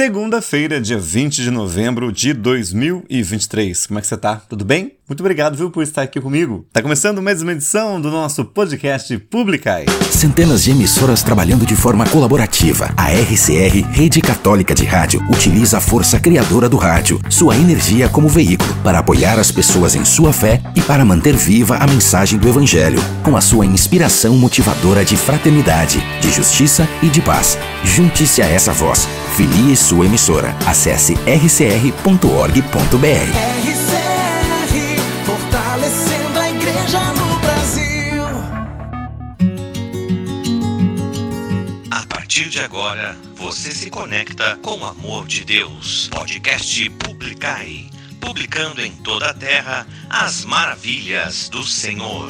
Segunda-feira, dia 20 de novembro de 2023. Como é que você tá? Tudo bem? Muito obrigado, viu, por estar aqui comigo. Tá começando mais uma edição do nosso podcast Publicai. Centenas de emissoras trabalhando de forma colaborativa. A RCR, Rede Católica de Rádio, utiliza a força criadora do rádio, sua energia como veículo, para apoiar as pessoas em sua fé e para manter viva a mensagem do Evangelho, com a sua inspiração motivadora de fraternidade, de justiça e de paz. Junte-se a essa voz. Filie sua emissora. Acesse rcr.org.br. agora, você se conecta com o amor de Deus. Podcast Publicai. Publicando em toda a terra as maravilhas do Senhor.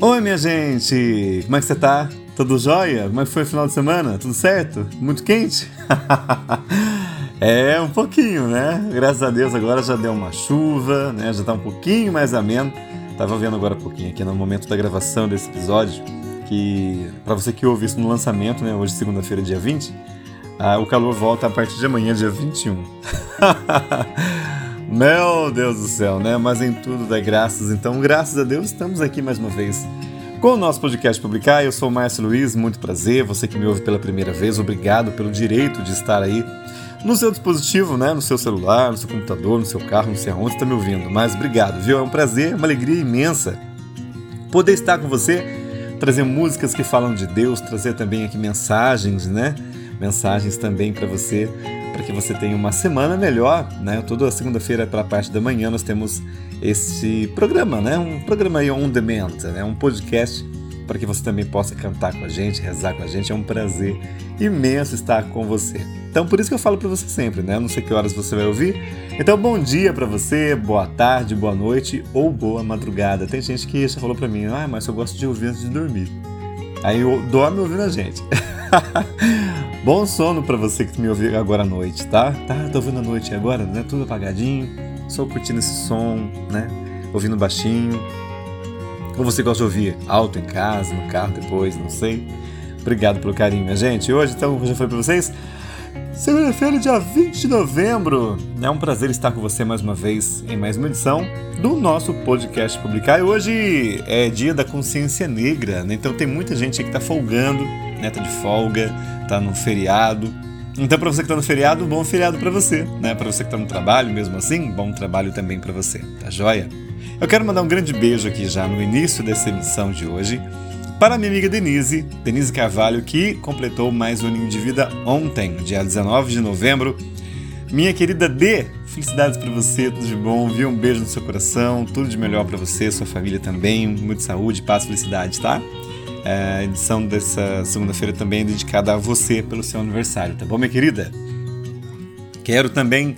Oi, minha gente! Como é que você tá? Tudo jóia? Como é que foi o final de semana? Tudo certo? Muito quente? é, um pouquinho, né? Graças a Deus agora já deu uma chuva, né? Já tá um pouquinho mais ameno. Tava vendo agora um pouquinho aqui no momento da gravação desse episódio que, para você que ouve isso no lançamento, né? Hoje, segunda-feira, dia 20, ah, o calor volta a partir de amanhã, dia 21. Meu Deus do céu, né? Mas em tudo dá graças. Então, graças a Deus, estamos aqui mais uma vez com o nosso podcast Publicar. Eu sou o Márcio Luiz, muito prazer. Você que me ouve pela primeira vez, obrigado pelo direito de estar aí no seu dispositivo, né? No seu celular, no seu computador, no seu carro, não sei aonde está me ouvindo. Mas obrigado, viu? É um prazer, uma alegria imensa poder estar com você, trazer músicas que falam de Deus, trazer também aqui mensagens, né? Mensagens também para você para que você tenha uma semana melhor, né? Toda segunda-feira pela parte da manhã nós temos esse programa, né? Um programa aí on demand, né? Um podcast para que você também possa cantar com a gente, rezar com a gente. É um prazer imenso estar com você. Então, por isso que eu falo para você sempre, né? Não sei que horas você vai ouvir. Então, bom dia para você, boa tarde, boa noite ou boa madrugada. Tem gente que já falou para mim, ah, mas eu gosto de ouvir antes de dormir. Aí dorme ouvindo a gente. Bom sono para você que me ouviu agora à noite, tá? Tá, tô ouvindo à noite agora, né? Tudo apagadinho, só curtindo esse som, né? Ouvindo baixinho. Ou você gosta de ouvir alto em casa, no carro depois, não sei. Obrigado pelo carinho, minha gente. Hoje, então, como já falei para vocês, segunda-feira, dia 20 de novembro. É um prazer estar com você mais uma vez em mais uma edição do nosso podcast Publicar. E hoje é dia da consciência negra, né? Então tem muita gente aí que tá folgando, né? Tá de folga, tá no feriado. Então, para você que tá no feriado, bom feriado para você, né? Para você que tá no trabalho, mesmo assim, bom trabalho também para você, tá joia? Eu quero mandar um grande beijo aqui já no início dessa emissão de hoje para minha amiga Denise, Denise Carvalho, que completou mais um aninho de vida ontem, dia 19 de novembro. Minha querida D, felicidades para você, tudo de bom, viu? Um beijo no seu coração, tudo de melhor para você, sua família também, muita saúde, paz, felicidade, tá? É, a edição dessa segunda-feira também é dedicada a você pelo seu aniversário, tá bom, minha querida? Quero também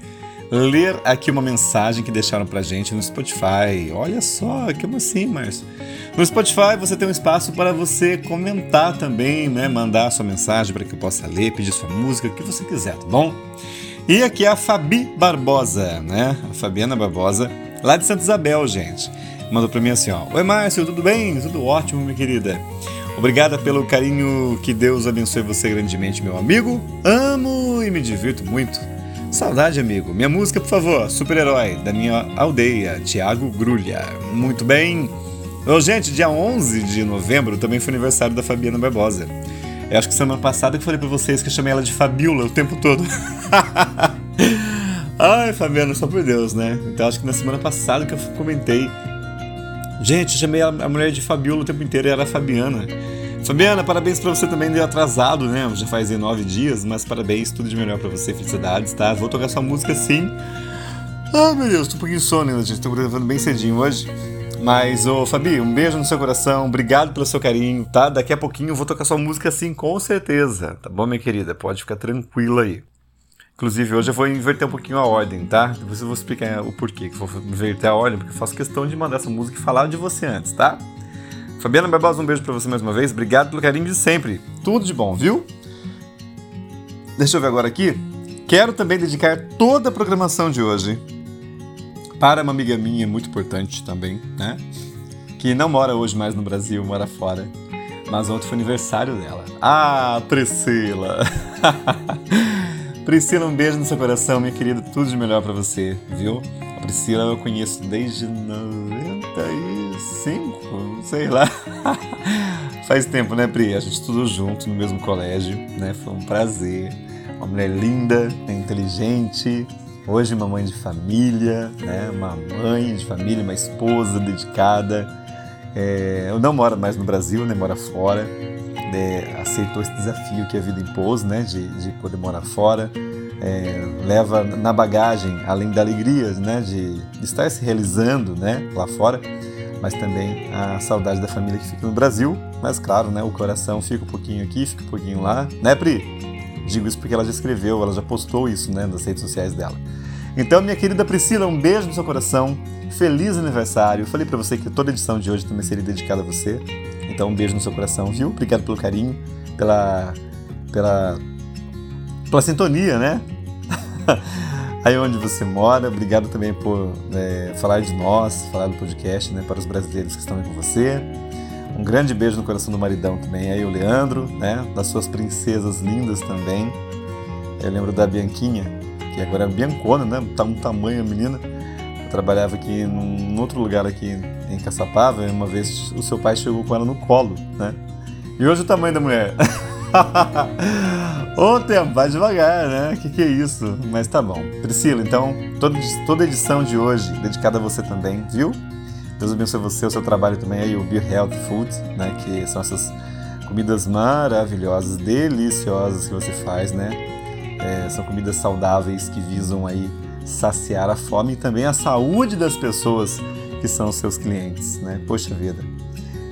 ler aqui uma mensagem que deixaram pra gente no Spotify. Olha só, como assim, Márcio? No Spotify você tem um espaço para você comentar também, né? Mandar sua mensagem para que eu possa ler, pedir sua música, o que você quiser, tá bom? E aqui é a Fabi Barbosa, né? A Fabiana Barbosa, lá de Santa Isabel, gente. Mandou para mim assim, ó. Oi, Márcio, tudo bem? Tudo ótimo, minha querida. Obrigada pelo carinho, que Deus abençoe você grandemente, meu amigo. Amo e me divirto muito. Saudade, amigo. Minha música, por favor, Super-Herói, da minha aldeia, Tiago Grulha. Muito bem. Oh, gente, dia 11 de novembro também foi aniversário da Fabiana Barbosa. Eu acho que semana passada que eu falei pra vocês que eu chamei ela de Fabiola o tempo todo. Ai, Fabiana, só por Deus, né? Então acho que na semana passada que eu comentei. Gente, eu chamei a mulher de Fabiola o tempo inteiro e era a Fabiana. Fabiana, parabéns pra você também, deu atrasado, né? Já faz nove dias, mas parabéns, tudo de melhor pra você, felicidades, tá? Vou tocar sua música sim. Ai, meu Deus, tô um pouquinho sono ainda, gente. Tô gravando bem cedinho hoje. Mas, ô Fabi, um beijo no seu coração, obrigado pelo seu carinho, tá? Daqui a pouquinho eu vou tocar sua música assim, com certeza, tá bom, minha querida? Pode ficar tranquila aí. Inclusive, hoje eu vou inverter um pouquinho a ordem, tá? Depois eu vou explicar o porquê que eu vou inverter a ordem, porque eu faço questão de mandar essa música e falar de você antes, tá? Fabiana Barbosa, um beijo pra você mais uma vez, obrigado pelo carinho de sempre. Tudo de bom, viu? Deixa eu ver agora aqui. Quero também dedicar toda a programação de hoje para uma amiga minha muito importante também, né? Que não mora hoje mais no Brasil, mora fora. Mas ontem foi aniversário dela. Ah, Priscila! Priscila, um beijo no seu coração, minha querida. Tudo de melhor para você, viu? A Priscila eu conheço desde 95, sei lá. Faz tempo, né, Pri? A gente estudou junto no mesmo colégio, né? Foi um prazer. Uma mulher linda, inteligente, hoje uma mãe de família, né? Uma mãe de família, uma esposa dedicada. É, eu não moro mais no Brasil, né? Mora fora. É, aceitou esse desafio que a vida impôs, né? De, de poder morar fora. É, leva na bagagem, além da alegria, né? De estar se realizando, né? Lá fora mas também a saudade da família que fica no Brasil. Mas claro, né, o coração fica um pouquinho aqui, fica um pouquinho lá, né, Pri? Digo isso porque ela já escreveu, ela já postou isso, né, nas redes sociais dela. Então, minha querida Priscila, um beijo no seu coração. Feliz aniversário. Eu falei para você que toda edição de hoje também seria dedicada a você. Então, um beijo no seu coração, viu? Obrigado pelo carinho, pela pela pela sintonia, né? aí onde você mora. Obrigado também por é, falar de nós, falar do podcast né, para os brasileiros que estão aí com você. Um grande beijo no coração do maridão também, aí o Leandro, né? Das suas princesas lindas também. Eu lembro da Bianquinha, que agora é Biancona, né? Tá um tamanho a menina. Eu trabalhava aqui num, num outro lugar aqui em Caçapava, e uma vez o seu pai chegou com ela no colo, né? E hoje o tamanho da mulher. Ô tempo, vai devagar, né? Que que é isso? Mas tá bom. Priscila, então, toda, toda edição de hoje dedicada a você também, viu? Deus abençoe você, o seu trabalho também aí, o Be Health Food, né? Que são essas comidas maravilhosas, deliciosas que você faz, né? É, são comidas saudáveis que visam aí saciar a fome e também a saúde das pessoas que são os seus clientes, né? Poxa vida.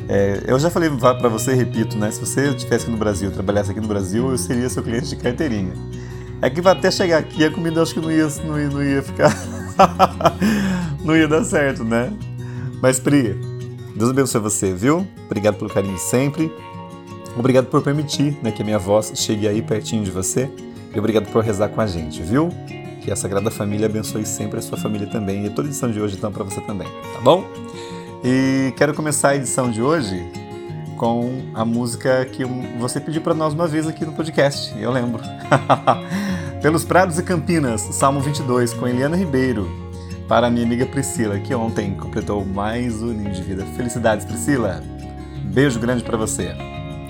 É, eu já falei para você, repito, né? Se você estivesse aqui no Brasil, trabalhasse aqui no Brasil, eu seria seu cliente de carteirinha. É que até chegar aqui a comida acho que não ia, não ia, não ia ficar. não ia dar certo, né? Mas, Pri, Deus abençoe você, viu? Obrigado pelo carinho sempre. Obrigado por permitir né, que a minha voz chegue aí pertinho de você. E obrigado por rezar com a gente, viu? Que a Sagrada Família abençoe sempre a sua família também. E toda edição de hoje, então, para você também, tá bom? E quero começar a edição de hoje com a música que você pediu para nós uma vez aqui no podcast, eu lembro. Pelos Prados e Campinas, Salmo 22, com Eliana Ribeiro, para minha amiga Priscila, que ontem completou mais um aninho de vida. Felicidades, Priscila! Beijo grande para você.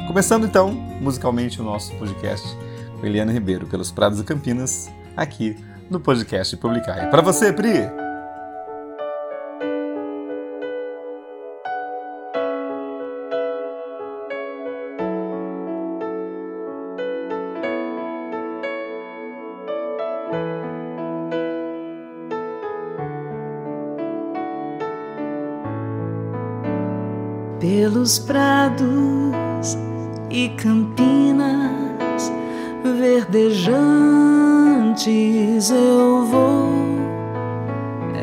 Começando então, musicalmente, o nosso podcast com Eliana Ribeiro, pelos Prados e Campinas, aqui no podcast Publicar. E para você, Pri! Pelos prados e campinas verdejantes eu vou.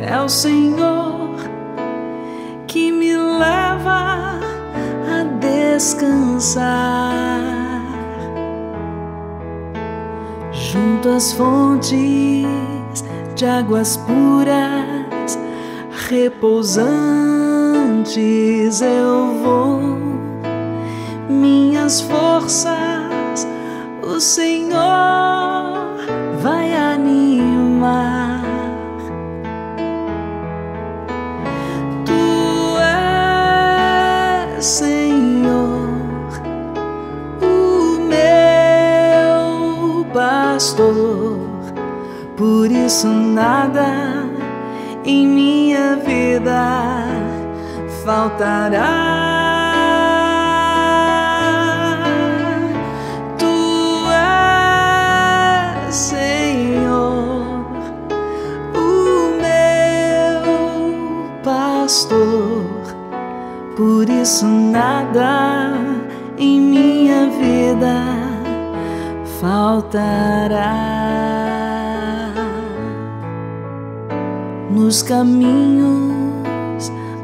É o Senhor que me leva a descansar junto às fontes de águas puras repousando antes eu vou, minhas forças o Senhor vai animar. Tu és Senhor, o meu pastor, por isso nada em minha vida faltará. Tu Senhor, o meu pastor, por isso nada em minha vida faltará. Nos caminhos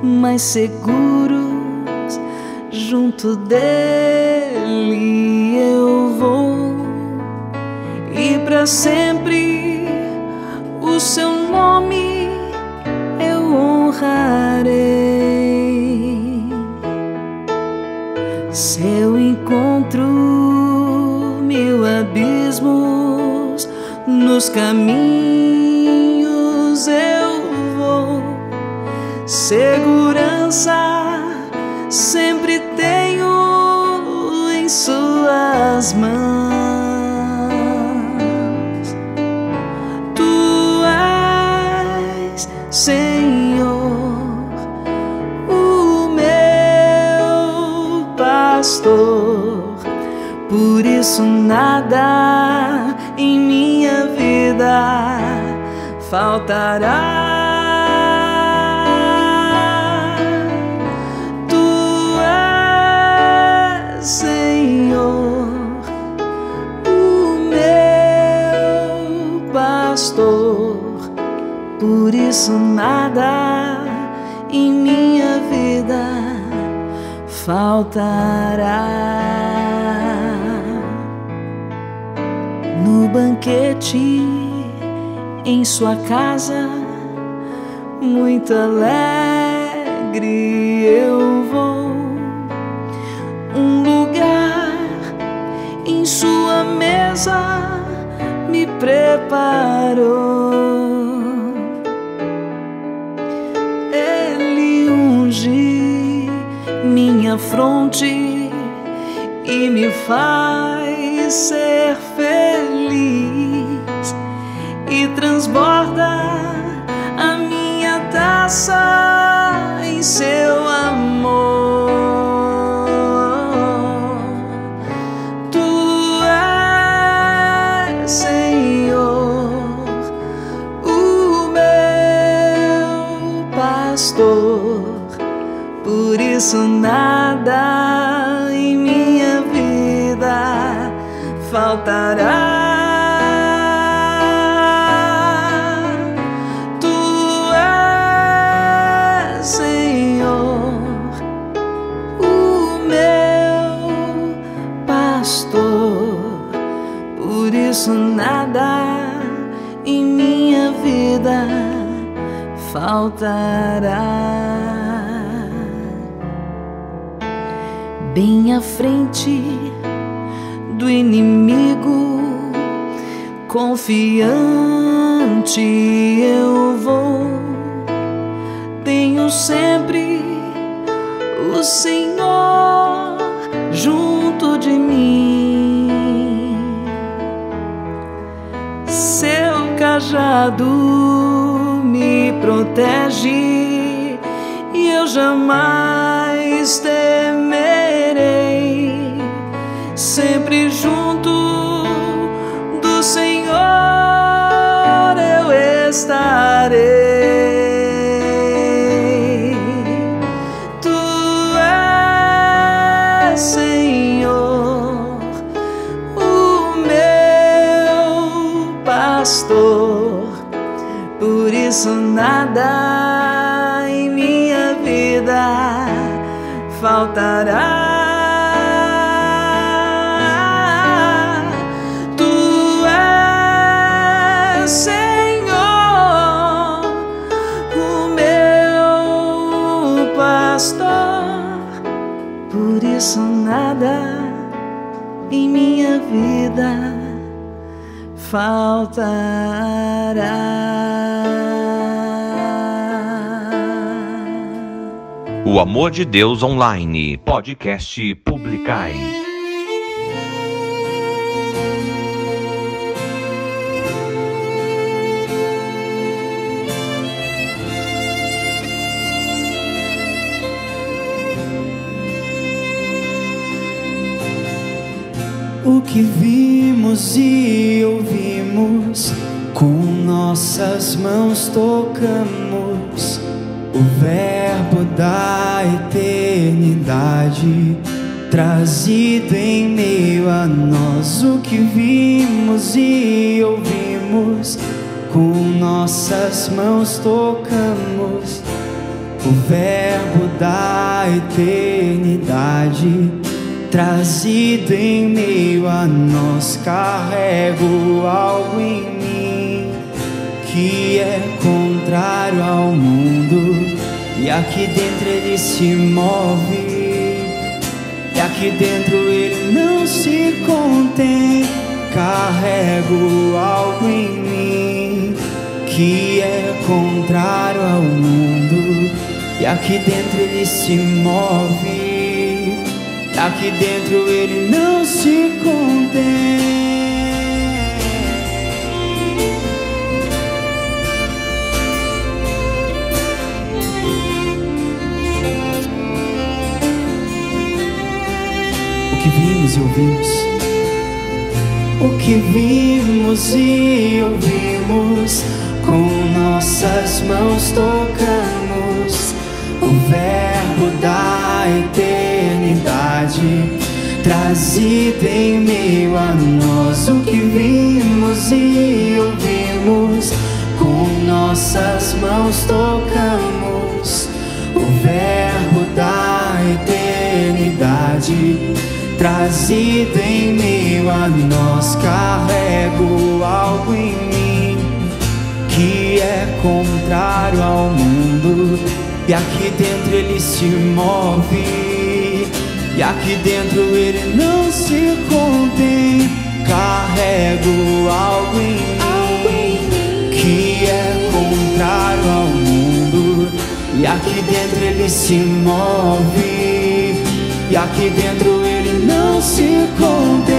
mais seguros, junto dele eu vou e para sempre o seu nome eu honrarei. Se eu encontro mil abismos nos caminhos Segurança sempre tenho em Suas mãos. Tu és Senhor, o meu pastor, por isso nada em minha vida faltará. Isso nada em minha vida faltará. No banquete em sua casa, muito alegre eu vou. Um lugar em sua mesa me preparou. Fronte e me faz ser feliz e transborda a minha taça em seu Amor de Deus Online, podcast Publicai. O que vimos e ouvimos, com nossas mãos tocamos o Verbo da eternidade, trazido em meio a nós. O que vimos e ouvimos, com nossas mãos tocamos o Verbo da eternidade trazido em meio a nós. Carrego algo em mim que é contrário ao mundo, e aqui dentro ele se move, e aqui dentro ele não se contém. carrego algo em mim que é contrário ao mundo. E aqui dentro ele se move. Aqui dentro ele não se contém. Vimos e ouvimos. O que vimos e ouvimos, com nossas mãos tocamos o Verbo da eternidade, trazido em meio a nós. O que vimos e ouvimos, com nossas mãos tocamos o Verbo da eternidade trazido em meio a nós. Carrego algo em mim que é contrário ao mundo, e aqui dentro ele se move, e aqui dentro ele não se contém. Carrego algo em mim que é contrário ao mundo, e aqui dentro ele se move, e aqui dentro se contém.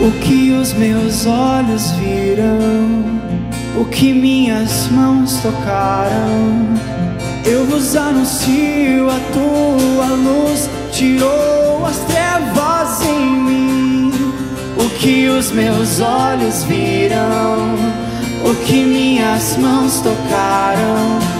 O que os meus olhos viram, o que minhas mãos tocaram, eu vos anuncio a tua luz, tirou as trevas em mim. O que os meus olhos viram, o que minhas mãos tocaram,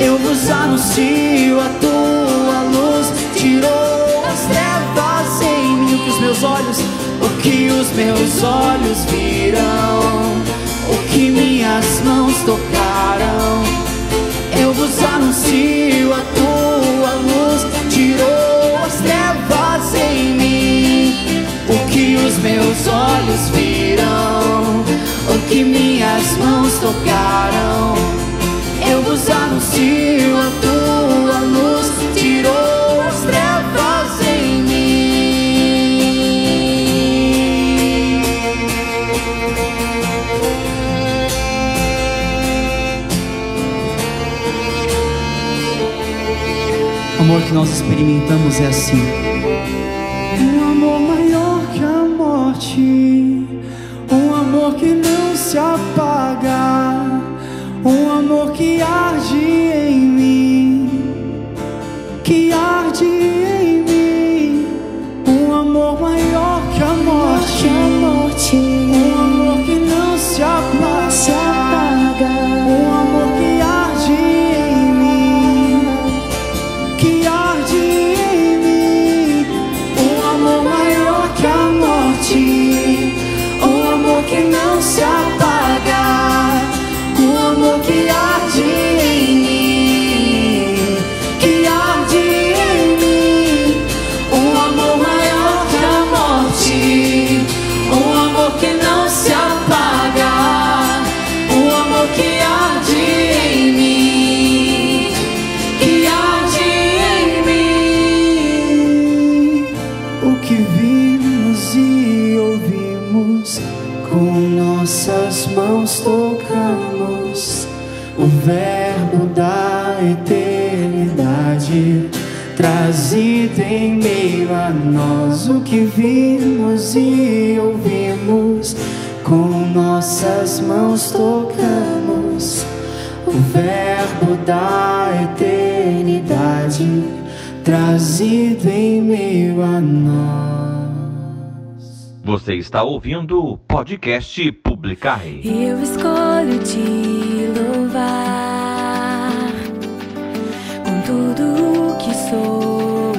eu vos anuncio a tua luz, tirou as trevas em mim. O que os meus olhos, o que os meus olhos viram, o que minhas mãos tocaram, eu vos anuncio a tua luz, tirou as trevas em mim. O que os meus olhos viram, o que minhas mãos tocaram, eu vos anuncio a tua luz, tirou as trevas em mim. O amor que nós experimentamos é assim. Um amor maior que a morte, um amor que não Trazido em meio a nós, o que vimos e ouvimos, com nossas mãos tocamos o Verbo da eternidade trazido em meio a nós. Você está ouvindo o podcast Publicai. Eu escolho te louvar com tudo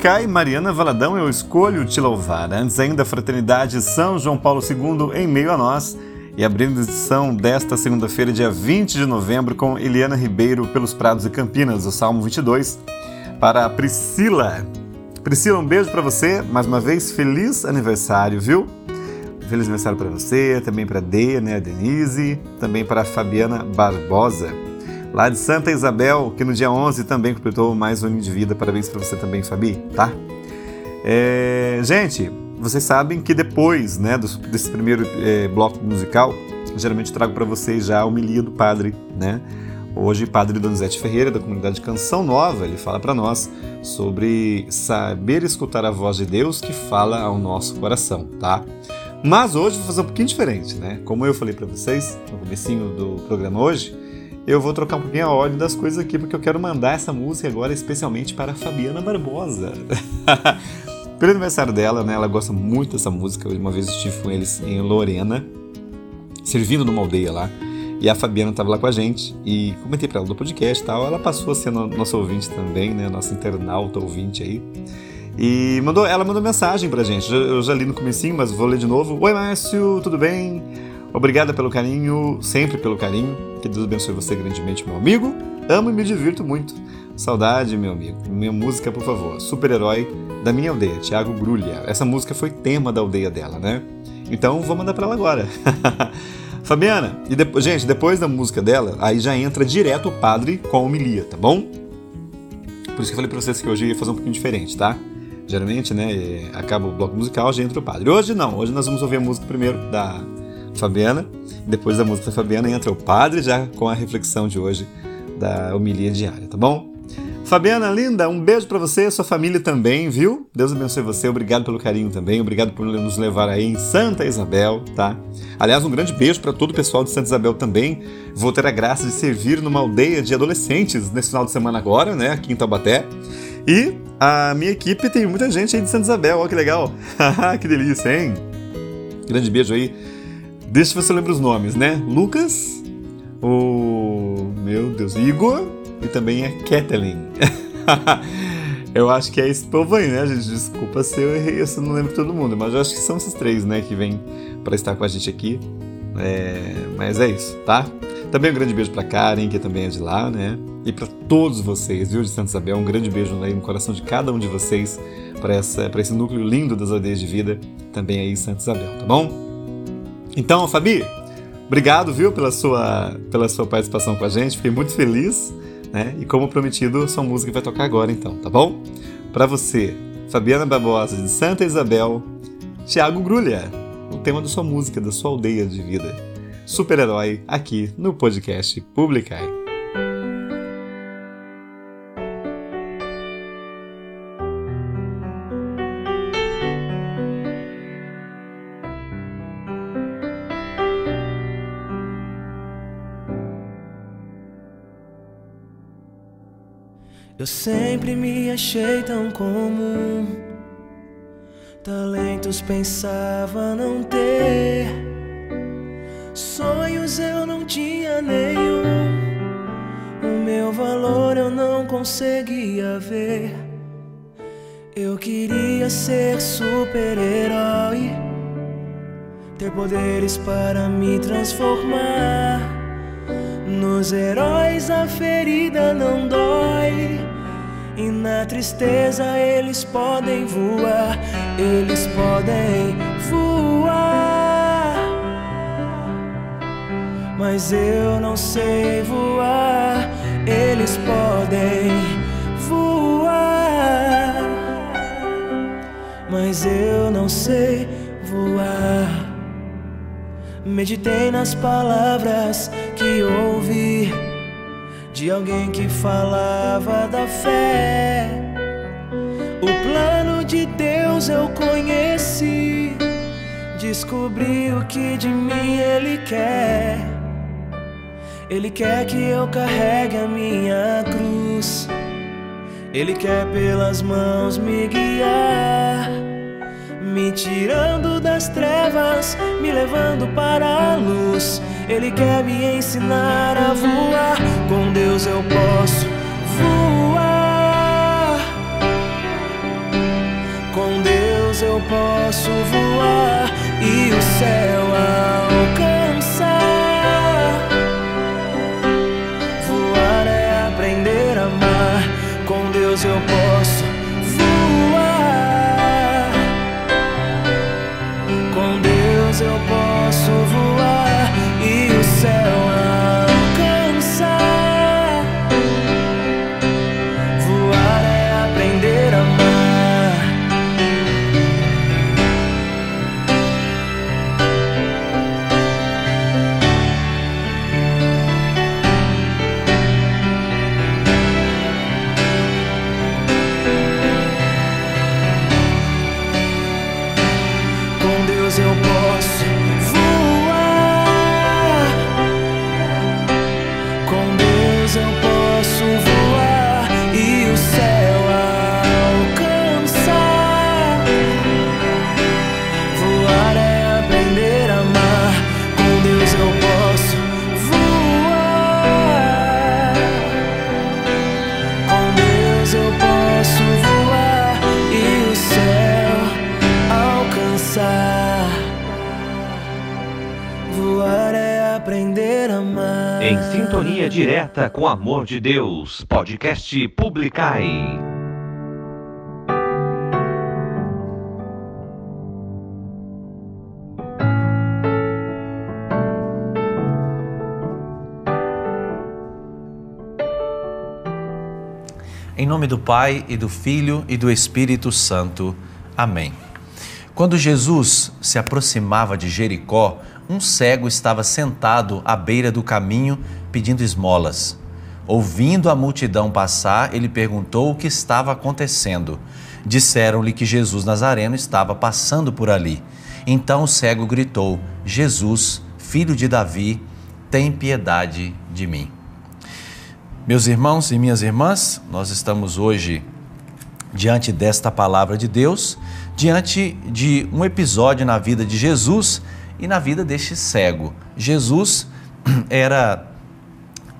Publicar, Mariana Valadão, eu escolho te louvar. Antes ainda, Fraternidade São João Paulo II em meio a nós. E abrindo edição desta segunda-feira, dia 20 de novembro, com Eliana Ribeiro pelos Prados e Campinas, o Salmo 22. Para a Priscila. Priscila, um beijo para você. Mais uma vez, feliz aniversário, viu? Feliz aniversário para você, também para a Deia, né, a Denise, também para a Fabiana Barbosa lá de Santa Isabel, que no dia 11 também completou mais um ano de vida. Parabéns para você também, Fabi, tá? É, gente, vocês sabem que depois né, desse primeiro é, bloco musical, geralmente trago para vocês já a homilia do padre, né? Hoje, Padre Donizete Ferreira, da comunidade Canção Nova, ele fala para nós sobre saber escutar a voz de Deus que fala ao nosso coração, tá? Mas hoje vou fazer um pouquinho diferente, né? Como eu falei para vocês no comecinho do programa hoje, eu vou trocar um pouquinho a ordem das coisas aqui, porque eu quero mandar essa música agora especialmente para a Fabiana Barbosa. Pelo aniversário dela, né? Ela gosta muito dessa música. Uma vez eu estive com eles em Lorena, servindo numa aldeia lá. E a Fabiana estava lá com a gente e comentei para ela do podcast e tal. Ela passou a ser nosso ouvinte também, né? Nossa internauta ouvinte aí. E mandou, ela mandou mensagem pra gente. Eu já li no comecinho, mas vou ler de novo. Oi, Márcio, tudo bem? Obrigada pelo carinho, sempre pelo carinho. Que Deus abençoe você grandemente, meu amigo. Amo e me divirto muito. Saudade, meu amigo. Minha música, por favor. Super-herói da minha aldeia, Tiago Grulha. Essa música foi tema da aldeia dela, né? Então vou mandar para ela agora. Fabiana, e depois, gente, depois da música dela, aí já entra direto o padre com a homilia, tá bom? Por isso que eu falei pra vocês que hoje ia fazer um pouquinho diferente, tá? Geralmente, né, acaba o bloco musical, já entra o padre. Hoje não, hoje nós vamos ouvir a música primeiro da Fabiana. Depois da música da Fabiana entra o padre já com a reflexão de hoje da homilia diária, tá bom? Fabiana, linda, um beijo para você, sua família também, viu? Deus abençoe você, obrigado pelo carinho também, obrigado por nos levar aí em Santa Isabel, tá? Aliás, um grande beijo para todo o pessoal de Santa Isabel também. Vou ter a graça de servir numa aldeia de adolescentes nesse final de semana agora, né, aqui em Taubaté. E a minha equipe tem muita gente aí de Santa Isabel, olha que legal. que delícia, hein? Grande beijo aí Deixa eu ver se eu lembro os nomes, né? Lucas, o. Meu Deus, Igor e também é Kathleen. eu acho que é aí, né, gente? Desculpa se eu errei, se eu não lembro todo mundo, mas eu acho que são esses três, né, que vêm para estar com a gente aqui. É... Mas é isso, tá? Também um grande beijo para Karen, que também é de lá, né? E para todos vocês, viu, de Santa Isabel, um grande beijo aí no coração de cada um de vocês para esse núcleo lindo das aldeias de vida, também aí em Santa Isabel, tá bom? Então, Fabi, obrigado, viu, pela sua, pela sua participação com a gente. Fiquei muito feliz, né? E como prometido, sua música vai tocar agora, então, tá bom? Para você, Fabiana Barbosa de Santa Isabel, Tiago Grulha, o tema da sua música, da sua aldeia de vida. Super-herói aqui no podcast Publicai. Eu sempre me achei tão comum. Talentos pensava não ter. Sonhos eu não tinha nenhum. O meu valor eu não conseguia ver. Eu queria ser super-herói. Ter poderes para me transformar. Nos heróis a ferida não dói. E na tristeza eles podem voar, eles podem voar. Mas eu não sei voar, eles podem voar. Mas eu não sei voar. Meditei nas palavras que ouvi de alguém que falava da fé. O plano de Deus eu conheci, descobri o que de mim Ele quer. Ele quer que eu carregue a minha cruz, Ele quer pelas mãos me guiar me tirando das trevas, me levando para a luz. Ele quer me ensinar a voar, com Deus eu posso voar. Com Deus eu posso voar e o céu alcançar. Voar é aprender a amar, com Deus eu posso. Sintonia direta com o amor de Deus, podcast Publicai. Em nome do Pai e do Filho e do Espírito Santo. Amém. Quando Jesus se aproximava de Jericó, um cego estava sentado à beira do caminho pedindo esmolas. Ouvindo a multidão passar, ele perguntou o que estava acontecendo. Disseram-lhe que Jesus Nazareno estava passando por ali. Então o cego gritou: Jesus, filho de Davi, tem piedade de mim. Meus irmãos e minhas irmãs, nós estamos hoje diante desta palavra de Deus, diante de um episódio na vida de Jesus e na vida deste cego. Jesus era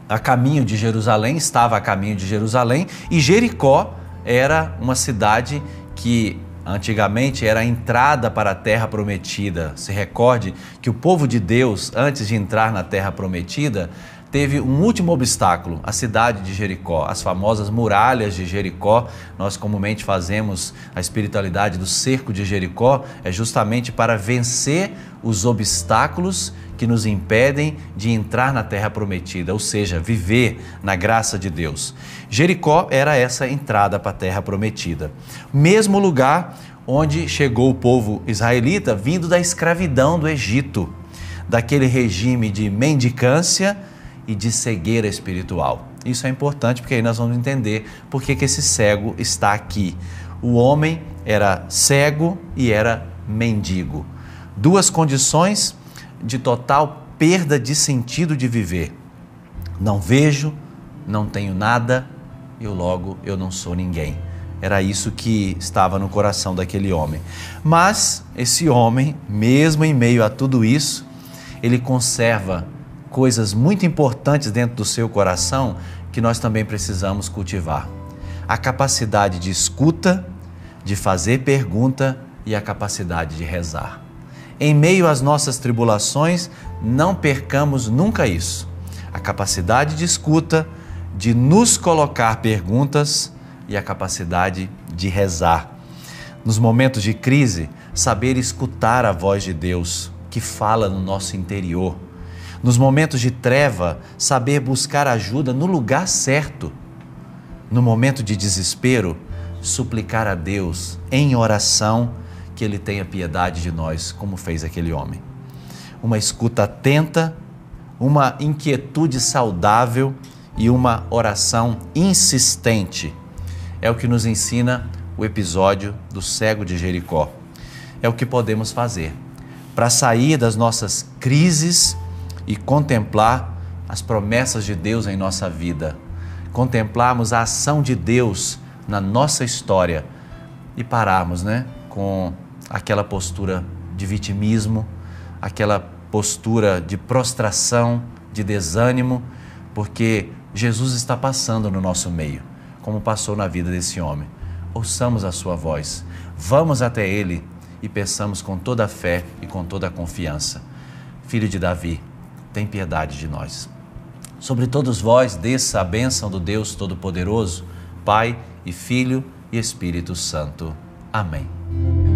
a caminho de Jerusalém, estava a caminho de Jerusalém, e Jericó era uma cidade que antigamente era a entrada para a terra prometida. Se recorde que o povo de Deus, antes de entrar na terra prometida, teve um último obstáculo, a cidade de Jericó, as famosas muralhas de Jericó. Nós comumente fazemos a espiritualidade do cerco de Jericó, é justamente para vencer os obstáculos que nos impedem de entrar na terra prometida, ou seja, viver na graça de Deus. Jericó era essa entrada para a terra prometida. Mesmo lugar onde chegou o povo israelita vindo da escravidão do Egito, daquele regime de mendicância e de cegueira espiritual. Isso é importante porque aí nós vamos entender por que, esse cego está aqui. O homem era cego e era mendigo. Duas condições de total perda de sentido de viver. Não vejo, não tenho nada e logo eu não sou ninguém. Era isso que estava no coração daquele homem. Mas esse homem, mesmo em meio a tudo isso, ele conserva coisas muito importantes dentro do seu coração que nós também precisamos cultivar. A capacidade de escuta, de fazer pergunta e a capacidade de rezar. Em meio às nossas tribulações, não percamos nunca isso. A capacidade de escuta, de nos colocar perguntas e a capacidade de rezar. Nos momentos de crise, saber escutar a voz de Deus que fala no nosso interior. Nos momentos de treva, saber buscar ajuda no lugar certo. No momento de desespero, suplicar a Deus em oração que Ele tenha piedade de nós, como fez aquele homem. Uma escuta atenta, uma inquietude saudável e uma oração insistente. É o que nos ensina o episódio do cego de Jericó. É o que podemos fazer para sair das nossas crises e contemplar as promessas de Deus em nossa vida, contemplarmos a ação de Deus na nossa história e pararmos, né, com aquela postura de vitimismo, aquela postura de prostração, de desânimo, porque Jesus está passando no nosso meio, como passou na vida desse homem. Ouçamos a sua voz, vamos até ele e peçamos com toda a fé e com toda a confiança. Filho de Davi, tem piedade de nós. Sobre todos vós, desça a bênção do Deus Todo-Poderoso, Pai e Filho e Espírito Santo. Amém.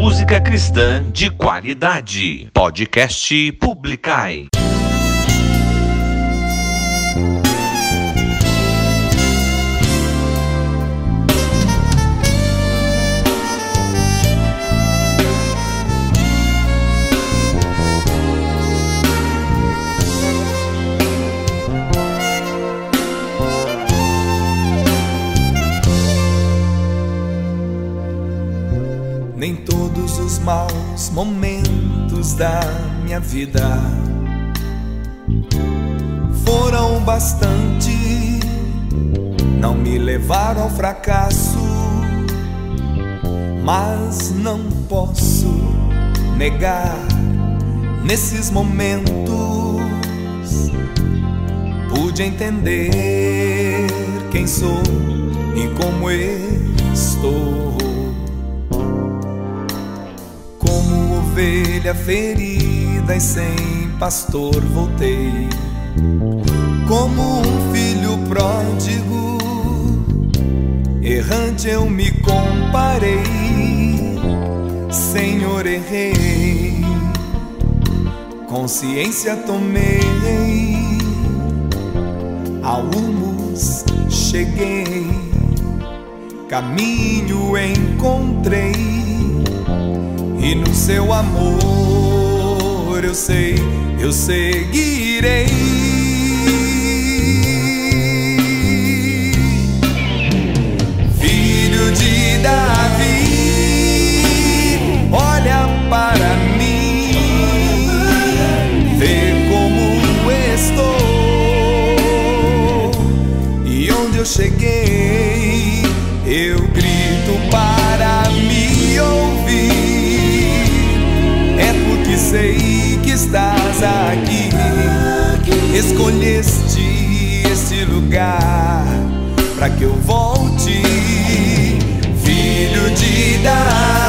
Música cristã de qualidade. Podcast Publicai. Da minha vida foram bastante, não me levaram ao fracasso, mas não posso negar nesses momentos pude entender quem sou e como estou. Ovelha ferida e sem pastor voltei. Como um filho pródigo, errante eu me comparei. Senhor, errei, consciência tomei, ao humus cheguei, caminho encontrei e no seu amor eu sei, eu seguirei. Filho de Davi, olha para mim, vê como estou e onde eu cheguei. Sei que estás aqui. Escolheste este lugar para que eu volte, filho de Davi.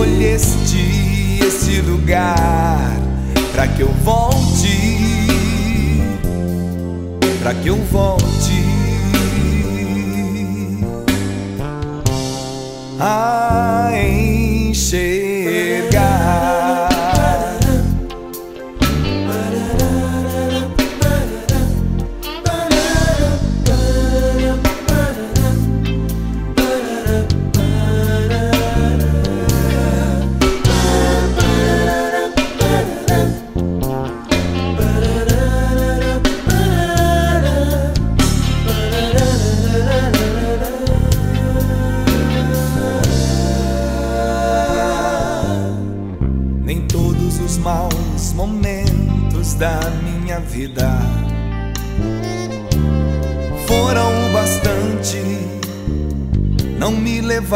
Escolheste esse lugar para que eu volte, para que eu volte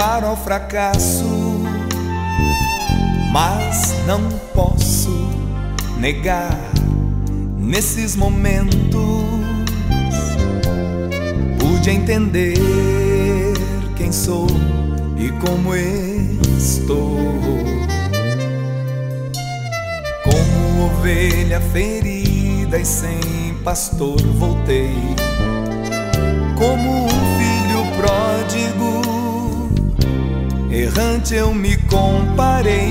ao fracasso, mas não posso negar nesses momentos pude entender quem sou e como estou. Como ovelha ferida e sem pastor voltei. Como um filho pródigo, errante eu me comparei.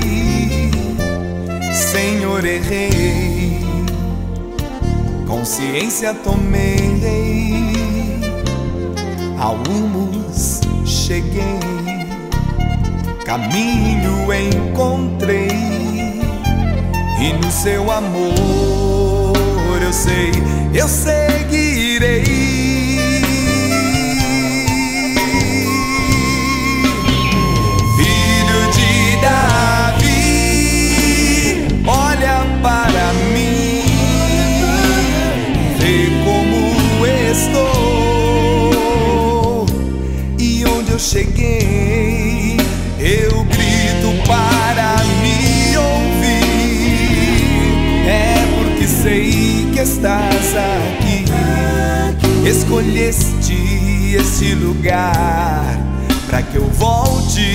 Senhor, errei, consciência tomei, ao humus cheguei, caminho encontrei e no seu amor eu sei, eu seguirei. Cheguei, eu grito para me ouvir. É porque sei que estás aqui. Escolheste esse lugar para que eu volte,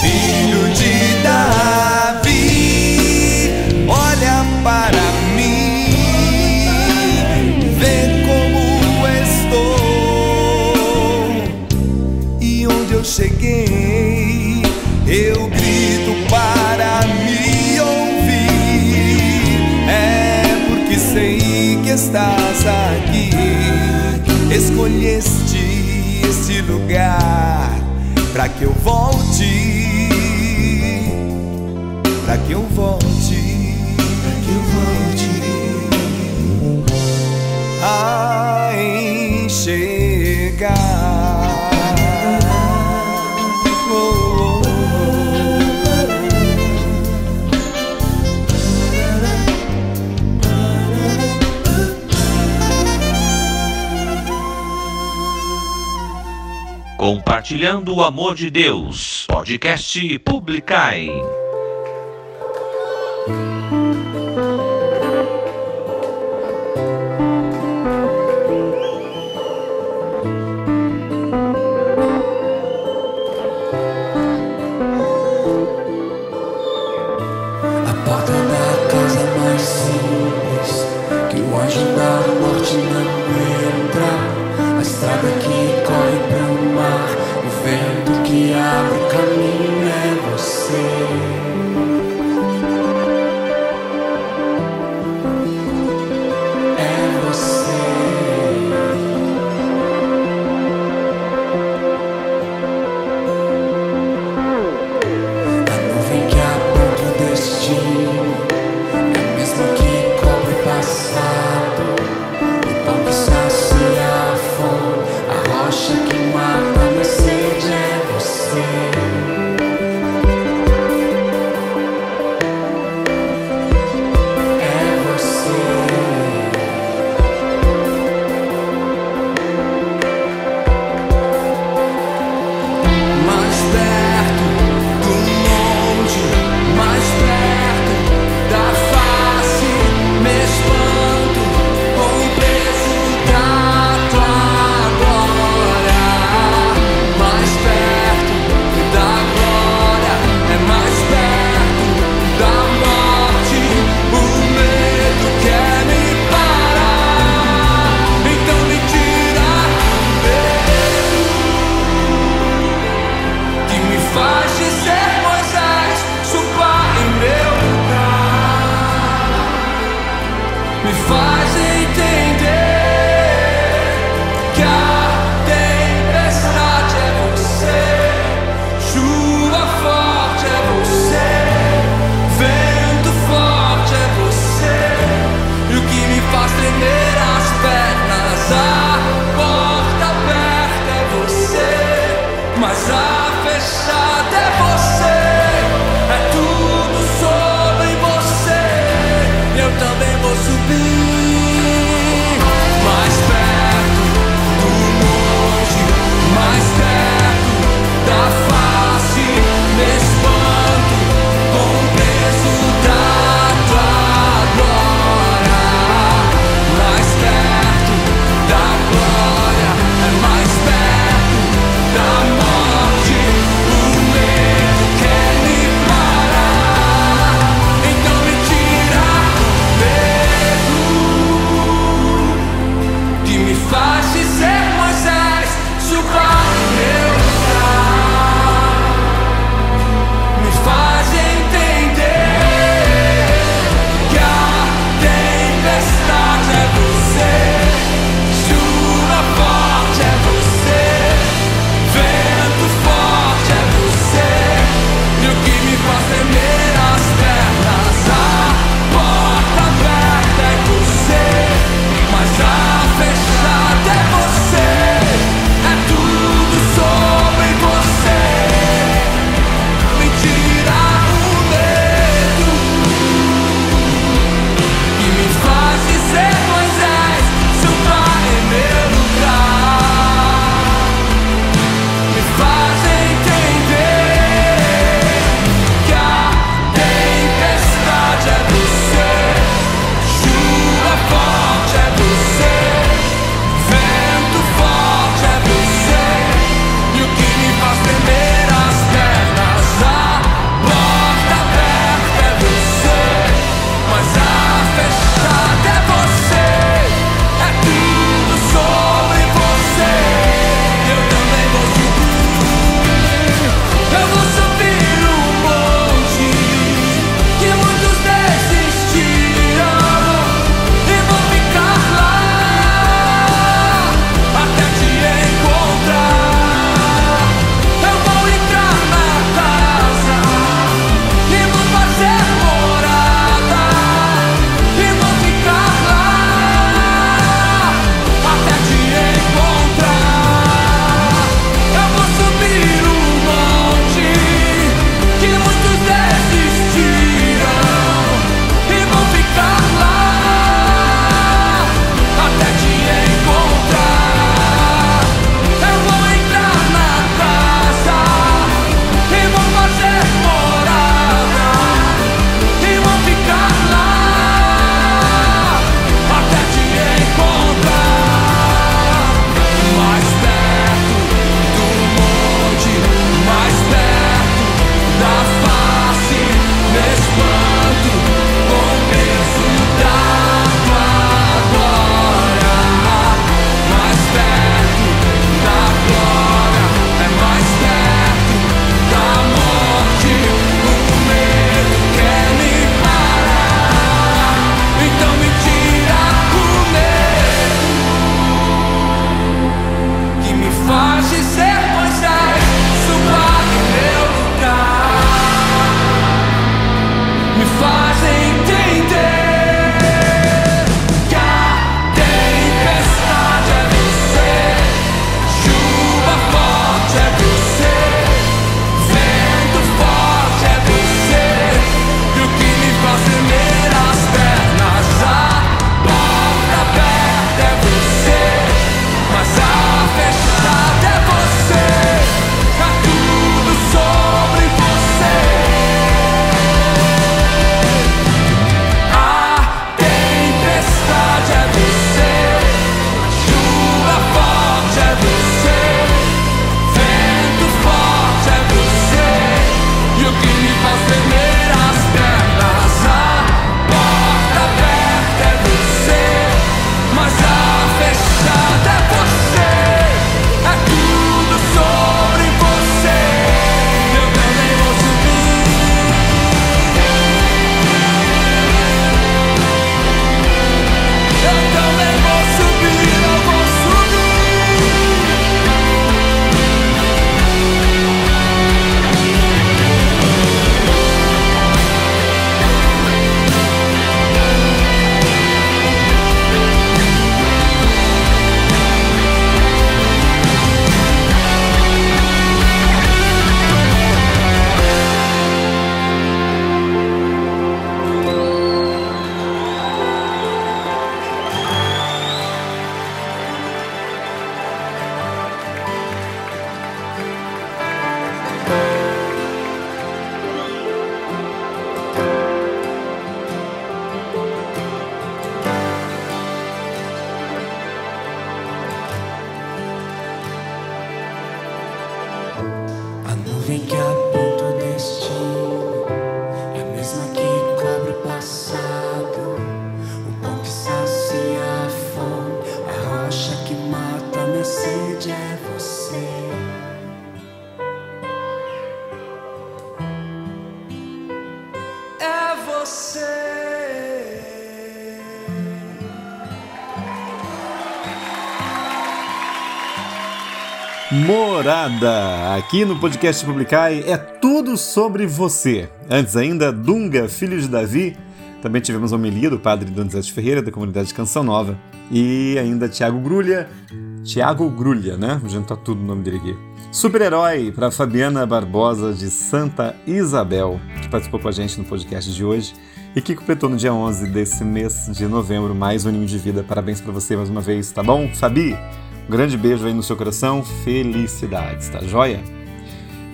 filho de Davi. Estás aqui. Escolheste esse lugar para que eu volte, para que eu volte, Compartilhando o amor de Deus. Podcast Publicai. Morada! Aqui no podcast Publicai é tudo sobre você. Antes ainda, Dunga, filho de Davi. Também tivemos a homilia do padre Donizete Ferreira, da comunidade Canção Nova. E ainda Tiago Grulha. Tiago Grulha, né? Vou juntar tudo o nome dele aqui. Super-herói para Fabiana Barbosa de Santa Isabel, que participou com a gente no podcast de hoje e que completou no dia 11 desse mês de novembro mais um aninho de vida. Parabéns para você mais uma vez, tá bom? Fabi, grande beijo aí no seu coração, felicidades, tá joia?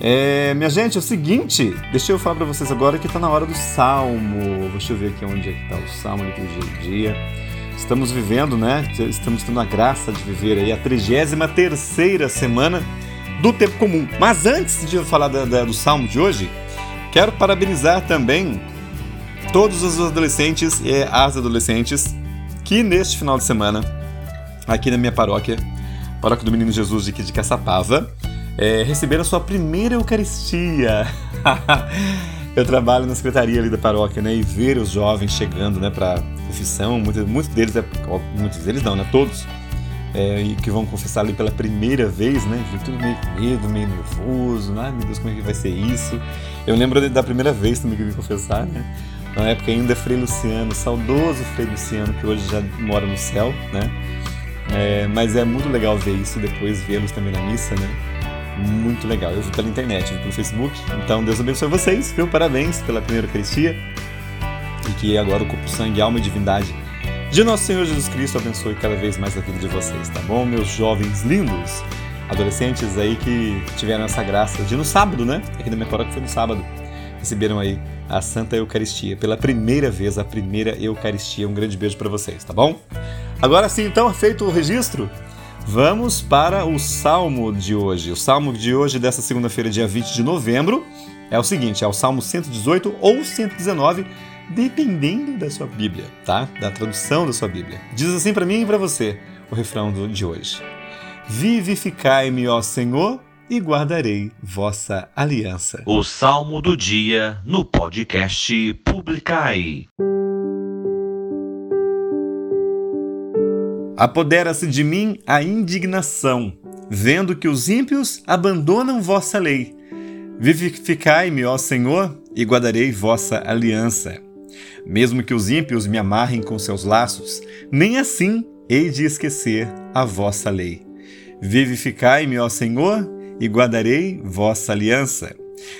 É, minha gente, é o seguinte, deixa eu falar para vocês agora que tá na hora do Salmo. Deixa eu ver aqui onde é que tá o Salmo aqui do dia. Estamos vivendo, né? Estamos tendo a graça de viver aí a 33 semana do tempo comum. Mas antes de eu falar da- da- do Salmo de hoje, quero parabenizar também todos os adolescentes e as adolescentes que neste final de semana, aqui na minha paróquia, paróquia do Menino Jesus de de Caçapava, é, receberam a sua primeira Eucaristia. Eu trabalho na secretaria ali da paróquia, né? E ver os jovens chegando, né, para confissão, muitos, muitos deles, é, muitos deles não, né? Todos é, e que vão confessar ali pela primeira vez, né? Tudo meio com medo, meio nervoso, ai meu Deus, como é que vai ser isso? Eu lembro da primeira vez também que eu vim confessar, né? Na época ainda Frei Luciano, saudoso Frei Luciano, que hoje já mora no céu, né? É, mas é muito legal ver isso depois, vê-los também na missa, né? Muito legal. Eu vi pela internet, vi pelo Facebook. Então Deus abençoe vocês, viu? Parabéns pela primeira Eucaristia. E que agora o corpo, sangue, alma e divindade de nosso Senhor Jesus Cristo abençoe cada vez mais a vida de vocês, tá bom? Meus jovens lindos, adolescentes aí que tiveram essa graça de no sábado, né? Aqui na minha paróquia foi no sábado. Receberam aí a Santa Eucaristia. Pela primeira vez, a primeira Eucaristia. Um grande beijo para vocês, tá bom? Agora sim, então, feito o registro, vamos para o Salmo de hoje. O Salmo de hoje, dessa segunda-feira, dia 20 de novembro, é o seguinte: é o Salmo 118 ou 119 dependendo da sua Bíblia, tá? Da tradução da sua Bíblia. Diz assim para mim e para você o refrão de hoje: Vivificai-me, ó Senhor, e guardarei vossa aliança. O Salmo do Dia no podcast Publicai. Apodera-se de mim a indignação, vendo que os ímpios abandonam vossa lei. Vivificai-me, ó Senhor, e guardarei vossa aliança. Mesmo que os ímpios me amarrem com seus laços, nem assim hei de esquecer a vossa lei. Vivificai-me, ó Senhor, e guardarei vossa aliança.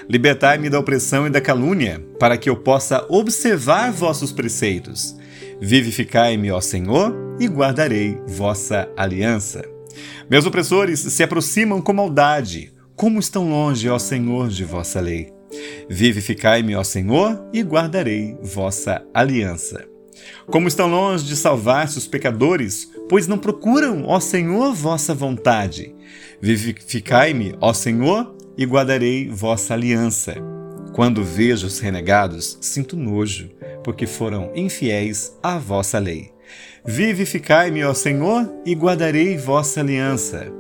Libertai-me da opressão e da calúnia, para que eu possa observar vossos preceitos. Vivificai-me, ó Senhor, e guardarei vossa aliança. Meus opressores se aproximam com maldade. Como estão longe, ó Senhor, de vossa lei. Vivificai-me, ó Senhor, e guardarei vossa aliança. Como estão longe de salvar-se os pecadores, pois não procuram, ó Senhor, vossa vontade. Vivificai-me, ó Senhor, e guardarei vossa aliança. Quando vejo os renegados, sinto nojo, porque foram infiéis à vossa lei. Vivificai-me, ó Senhor, e guardarei vossa aliança.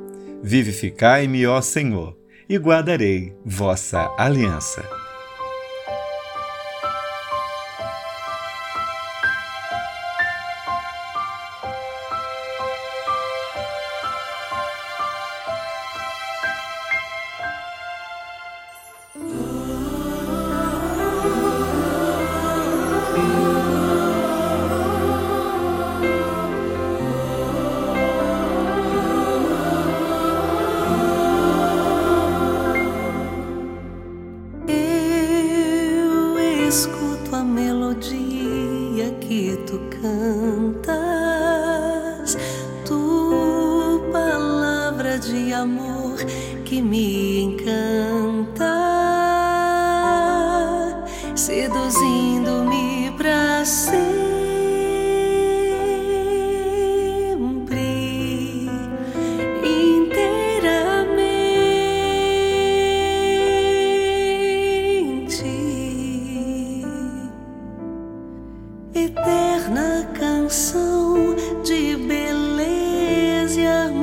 Vivificai-me, ó Senhor, e guardarei vossa aliança. 将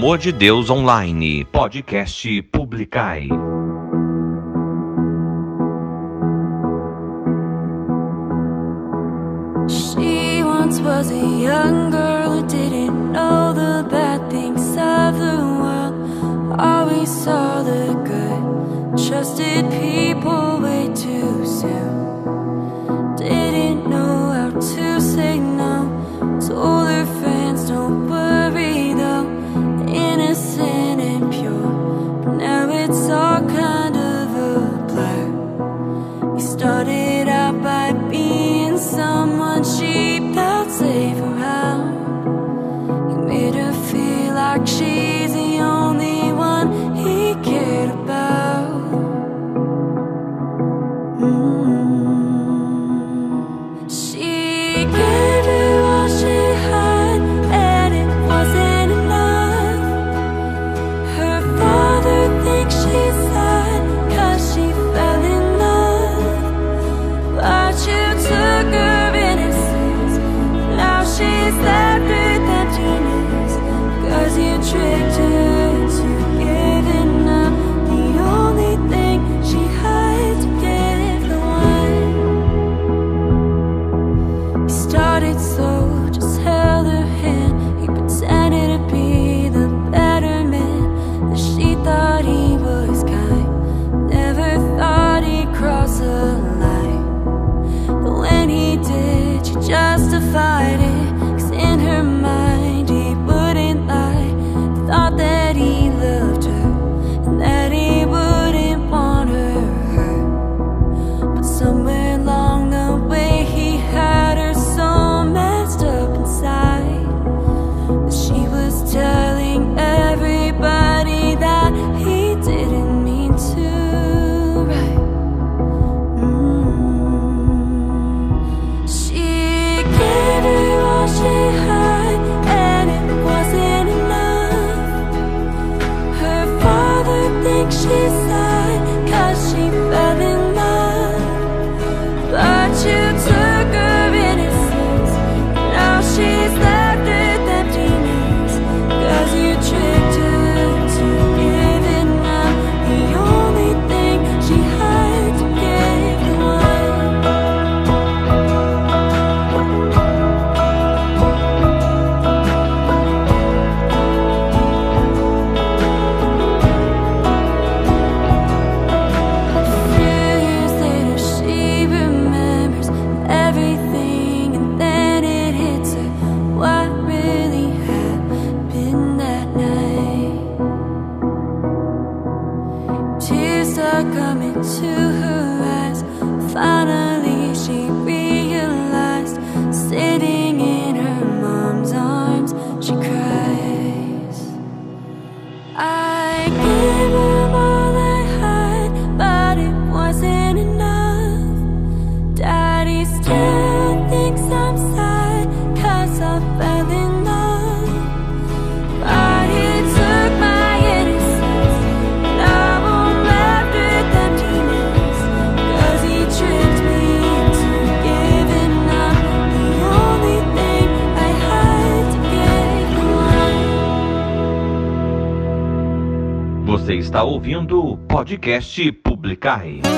amor de Deus online, podcast Publicai. She once was a young girl who didn't know the bad things of the world. Always saw the good, trusted people. podcast publicar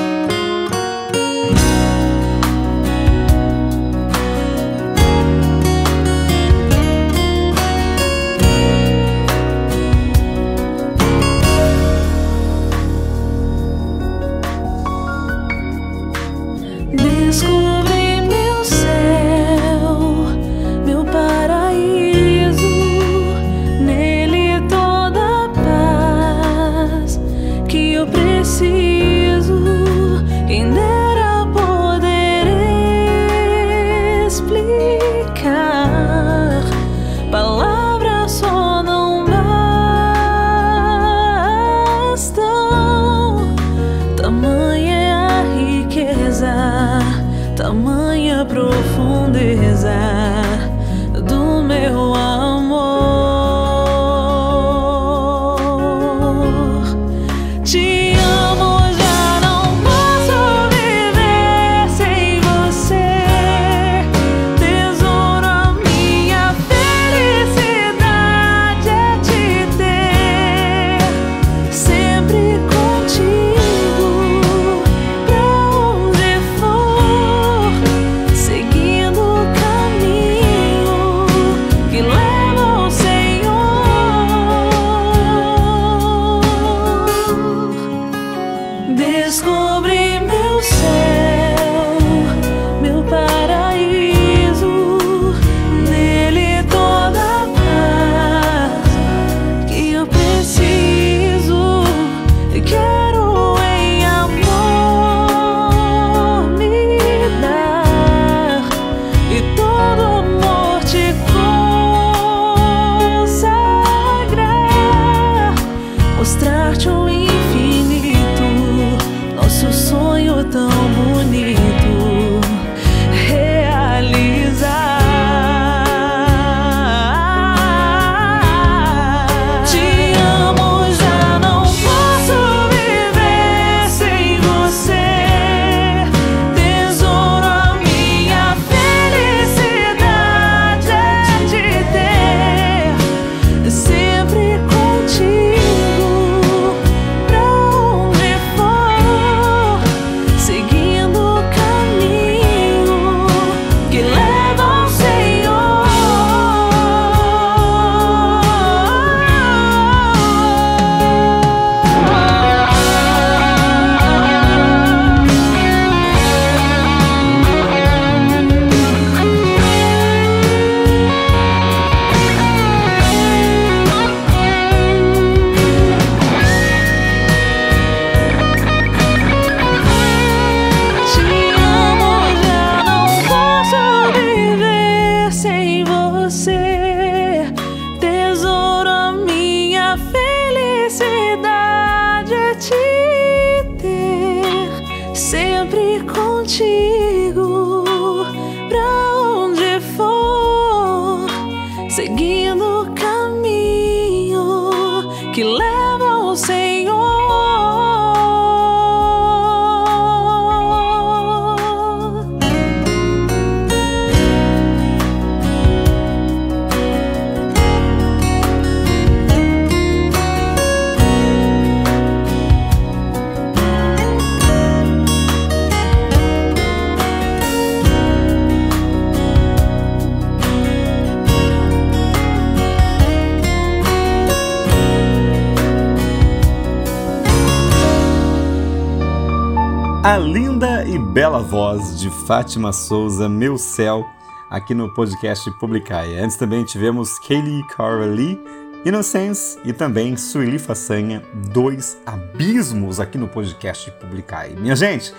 A linda e bela voz de Fátima Souza, Meu Céu, aqui no podcast Publicai. Antes também tivemos Kaylee Carly, Innocence e também Sueli Façanha, dois abismos aqui no podcast Publicai. Minha gente,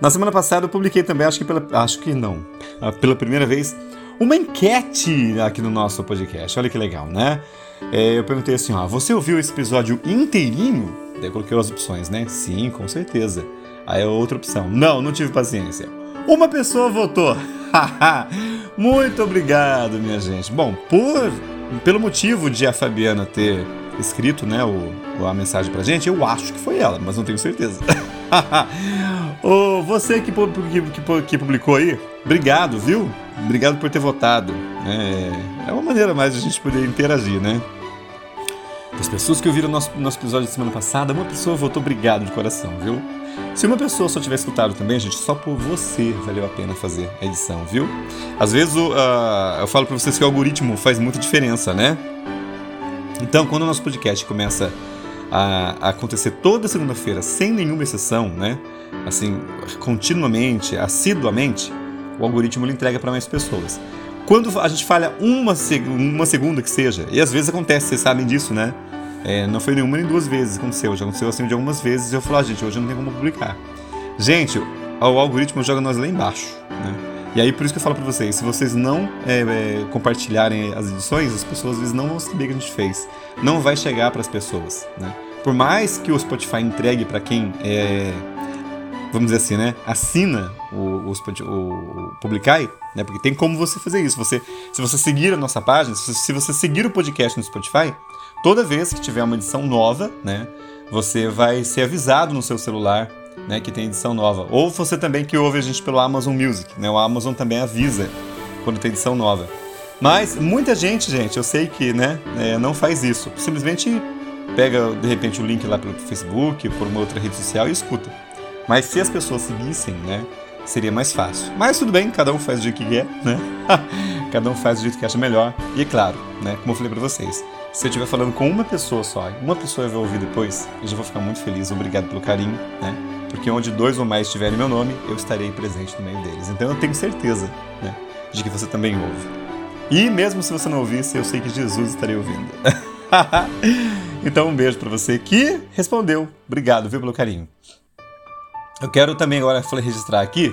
na semana passada eu publiquei também, acho que pela, acho que não, ah, pela primeira vez, uma enquete aqui no nosso podcast. Olha que legal, né? É, eu perguntei assim, ó, você ouviu esse episódio inteirinho? Daí eu coloquei as opções, né? Sim, com certeza. Aí a outra opção, não, não tive paciência. Uma pessoa votou. Muito obrigado, minha gente. Bom, por pelo motivo de a Fabiana ter escrito, né, o, a mensagem pra gente, eu acho que foi ela, mas não tenho certeza. Ô, você que, que, que, publicou aí, obrigado, viu? Obrigado por ter votado. É, é uma maneira mais de a gente poder interagir, né? Das pessoas que ouviram nosso, nosso episódio de semana passada, uma pessoa votou obrigado de coração, viu? Se uma pessoa só tiver escutado também, gente, só por você valeu a pena fazer a edição, viu? Às vezes ah, eu falo pra vocês que o algoritmo faz muita diferença, né? Então, quando o nosso podcast começa a, acontecer toda segunda-feira, sem nenhuma exceção, né? Assim, continuamente, assiduamente, o algoritmo ele entrega para mais pessoas. Quando a gente falha uma, uma segunda que seja, e às vezes acontece, vocês sabem disso, né? É, não foi nenhuma nem duas vezes que aconteceu, já aconteceu assim de algumas vezes e eu falo, ah, gente, hoje não tenho como publicar. Gente, o o algoritmo joga nós lá embaixo, né? E aí por isso que eu falo pra vocês, se vocês não é, é, compartilharem as edições, as pessoas às vezes não vão saber que a gente fez. Não vai chegar para as pessoas, né? Por mais que o Spotify entregue para quem é, vamos dizer assim, né, assina o, o, o, o Publicai, né, porque tem como você fazer isso. Você, se você seguir a nossa página, se, se você seguir o podcast no Spotify, toda vez que tiver uma edição nova, né, você vai ser avisado no seu celular, né, que tem edição nova. Ou você também que ouve a gente pelo Amazon Music, né, o Amazon também avisa quando tem edição nova. Mas muita gente, gente, eu sei que, né, é, não faz isso. Simplesmente pega de repente o link lá pelo Facebook, por uma outra rede social e escuta. Mas se as pessoas seguissem, né, seria mais fácil. Mas tudo bem, cada um faz do jeito que quer, né? cada um faz do jeito que acha melhor. E é claro, né, como eu falei pra vocês, se eu estiver falando com uma pessoa só, uma pessoa vai ouvir depois, eu já vou ficar muito feliz. Obrigado pelo carinho, né? Porque onde dois ou mais tiverem meu nome, eu estarei presente no meio deles. Então eu tenho certeza, né, de que você também ouve. E mesmo se você não ouvisse, eu sei que Jesus estaria ouvindo. então um beijo pra você que respondeu. Obrigado, viu, pelo carinho. Eu quero também agora registrar aqui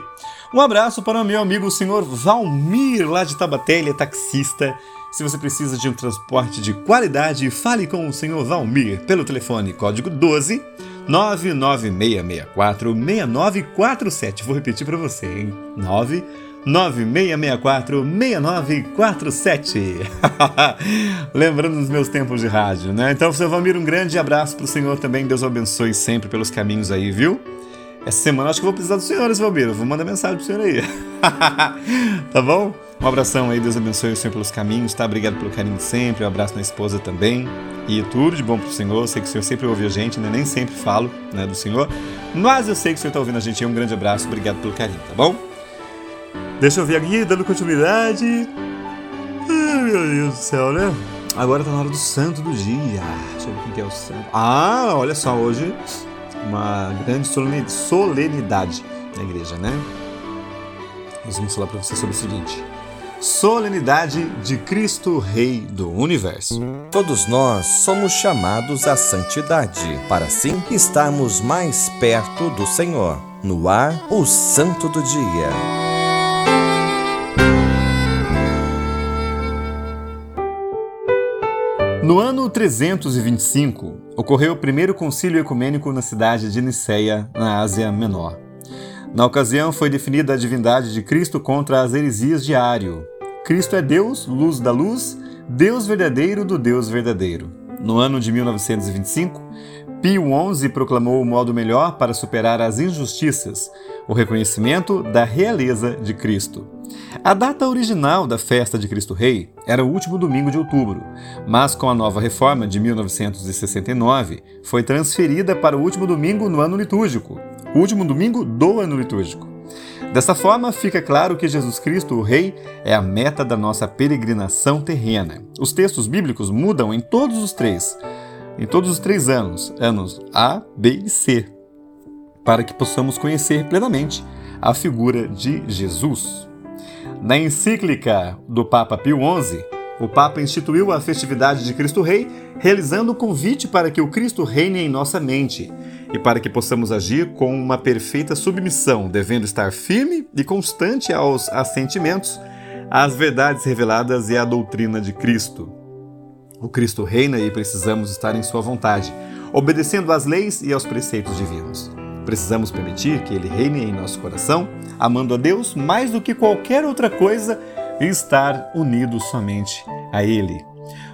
um abraço para o meu amigo o senhor Valmir, lá de Tabaté, é taxista. Se você precisa de um transporte de qualidade, fale com o senhor Valmir pelo telefone código 12 99664 6947. Vou repetir para você, hein? 9 9664 6947. Lembrando dos meus tempos de rádio, né? Então, seu Valmir, um grande abraço pro senhor também. Deus o abençoe sempre pelos caminhos aí, viu? Essa semana acho que vou precisar do senhor, esse Vou mandar mensagem pro senhor aí. tá bom? Um abração aí, Deus abençoe o senhor pelos caminhos, tá? Obrigado pelo carinho de sempre. Um abraço na esposa também. E tudo de bom pro senhor. Sei que o senhor sempre ouve a gente, né? Nem sempre falo, né, do senhor. Mas eu sei que o senhor tá ouvindo a gente. Um grande abraço. Obrigado pelo carinho, tá bom? Deixa eu ver aqui, dando continuidade. Ai, meu Deus do céu, né? Agora tá na hora do santo do dia. Deixa eu ver quem que é o santo. Ah, olha só, hoje uma grande solenidade na igreja, né? Nós vamos falar para você sobre o seguinte: Solenidade de Cristo Rei do Universo. Todos nós somos chamados à santidade, para assim estarmos mais perto do Senhor. No ar, o Santo do Dia. No ano 325, ocorreu o primeiro concílio ecumênico na cidade de Niceia, na Ásia Menor. Na ocasião, foi definida a divindade de Cristo contra as heresias de Ário. Cristo é Deus, luz da luz, Deus verdadeiro do Deus verdadeiro. No ano de 1925, Pio XI proclamou o modo melhor para superar as injustiças, o reconhecimento da realeza de Cristo. A data original da festa de Cristo Rei era o último domingo de outubro, mas com a nova reforma de 1969 foi transferida para o último domingo no ano litúrgico, o último domingo do ano litúrgico. Dessa forma, fica claro que Jesus Cristo, o Rei, é a meta da nossa peregrinação terrena. Os textos bíblicos mudam em todos os três, em todos os três anos, anos A, B e C, para que possamos conhecer plenamente a figura de Jesus. Na encíclica do Papa Pio XI, o Papa instituiu a festividade de Cristo Rei, realizando o convite para que o Cristo reine em nossa mente e para que possamos agir com uma perfeita submissão, devendo estar firme e constante aos assentimentos, às verdades reveladas e à doutrina de Cristo. O Cristo reina e precisamos estar em Sua vontade, obedecendo às leis e aos preceitos divinos. Precisamos permitir que Ele reine em nosso coração, amando a Deus mais do que qualquer outra coisa e estar unidos somente a Ele.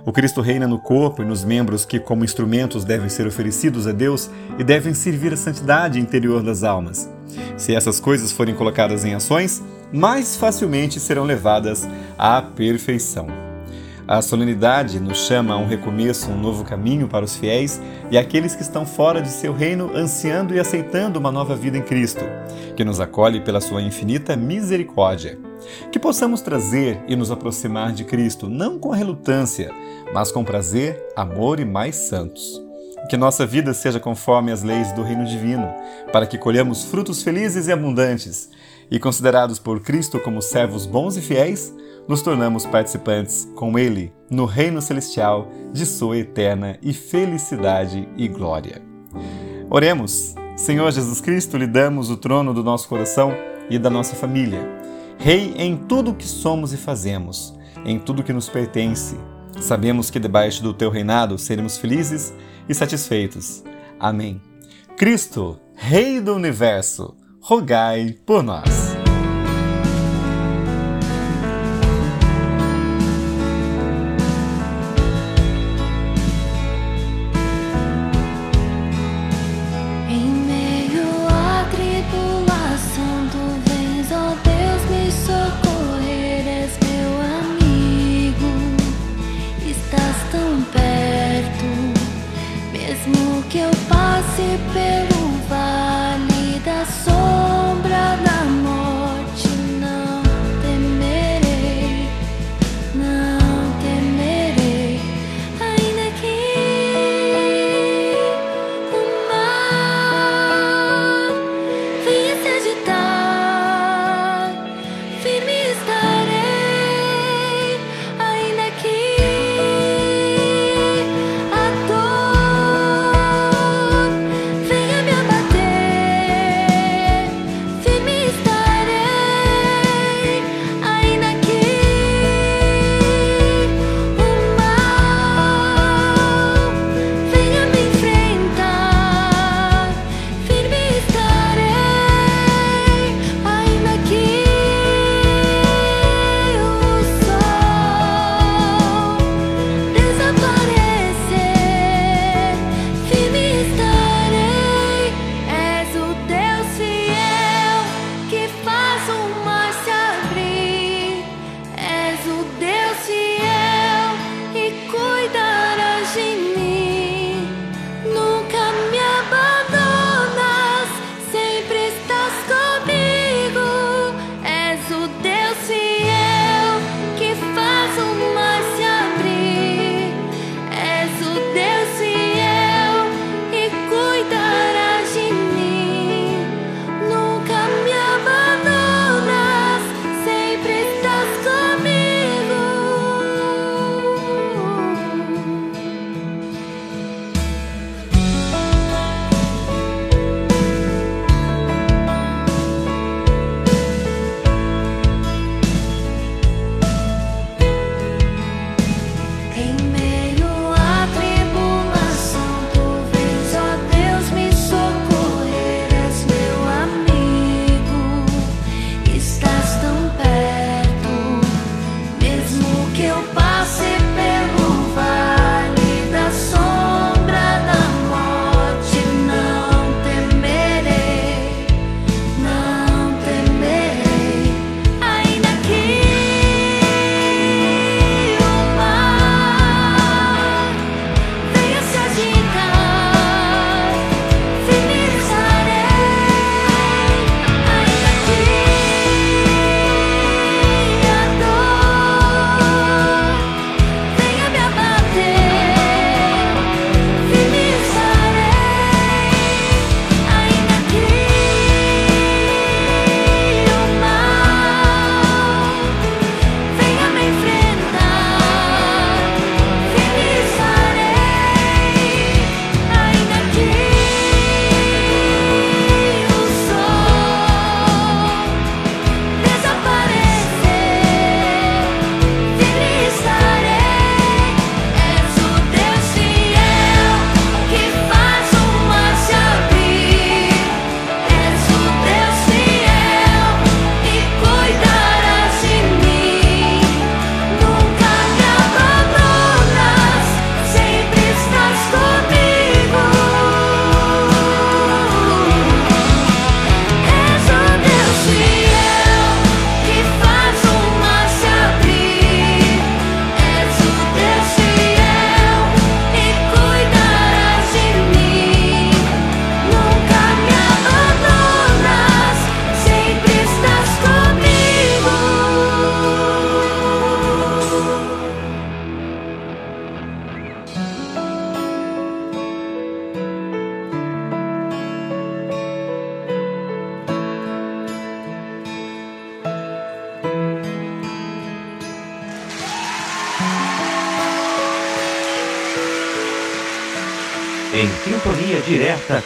O Cristo reina no corpo e nos membros que, como instrumentos, devem ser oferecidos a Deus e devem servir a santidade interior das almas. Se essas coisas forem colocadas em ações, mais facilmente serão levadas à perfeição. A solenidade nos chama a um recomeço, um novo caminho para os fiéis e aqueles que estão fora de seu reino, ansiando e aceitando uma nova vida em Cristo, que nos acolhe pela sua infinita misericórdia. Que possamos trazer e nos aproximar de Cristo, não com relutância, mas com prazer, amor e mais santos. Que nossa vida seja conforme as leis do reino divino, para que colhamos frutos felizes e abundantes, e considerados por Cristo como servos bons e fiéis, nos tornamos participantes com Ele no reino celestial de Sua eterna e felicidade e glória. Oremos. Senhor Jesus Cristo, lhe damos o trono do nosso coração e da nossa família. Rei em tudo o que somos e fazemos, em tudo que nos pertence. Sabemos que debaixo do teu reinado seremos felizes e satisfeitos. Amém. Cristo, Rei do universo, rogai por nós.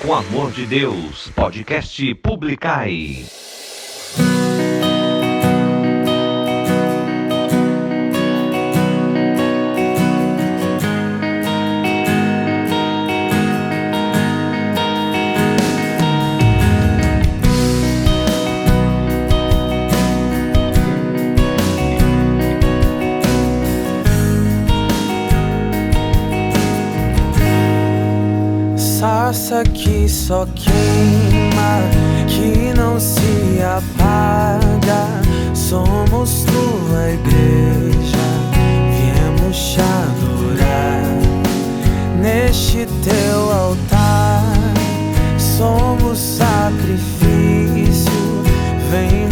O Amor de Deus, podcast Publicai. que só queima, que não se apaga. Somos tua igreja, viemos te adorar neste teu altar. Somos sacrifício, vem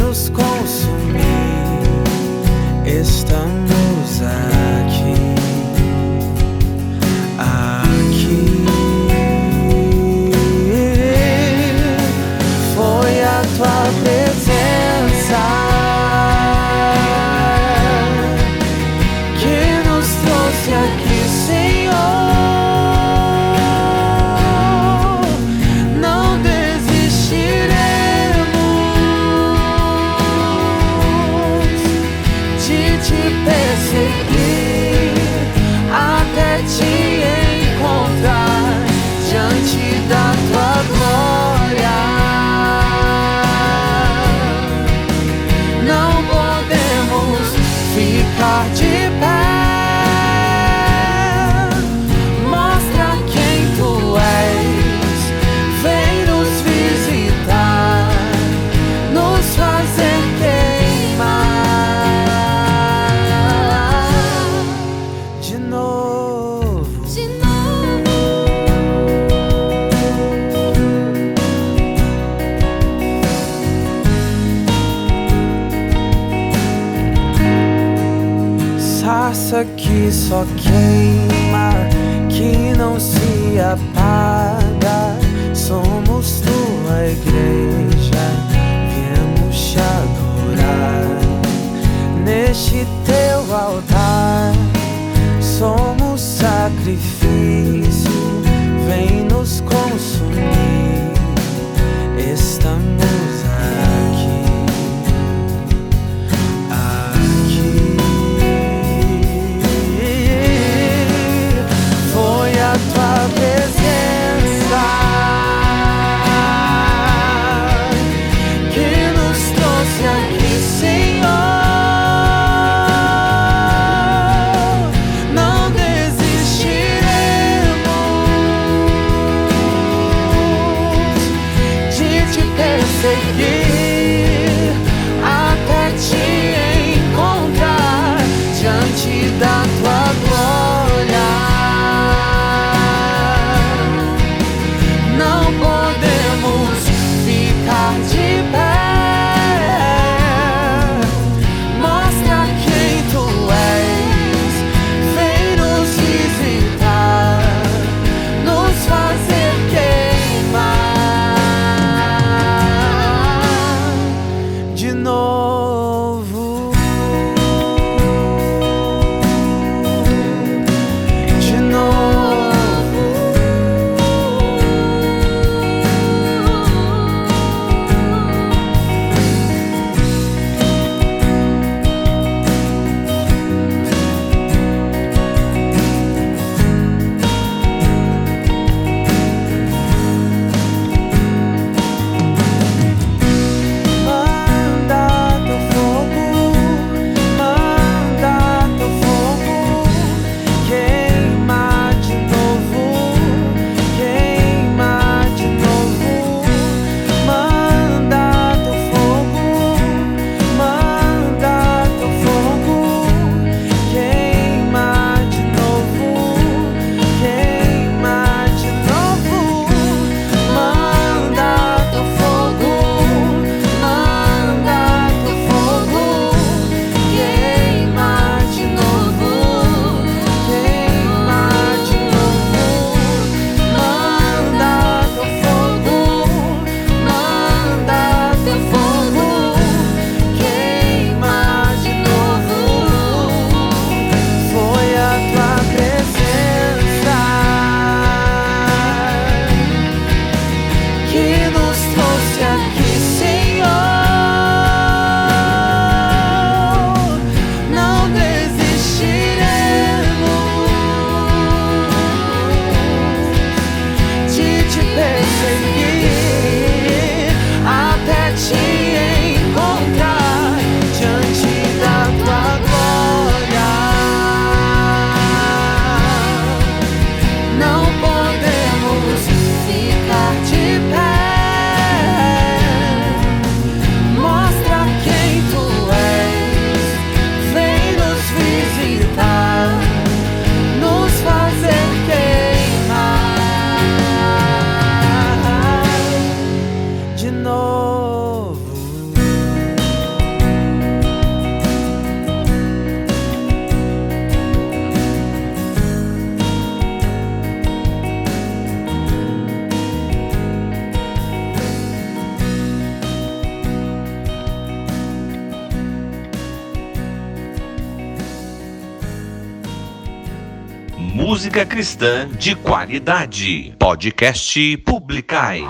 música cristã de qualidade. Podcast Publicai.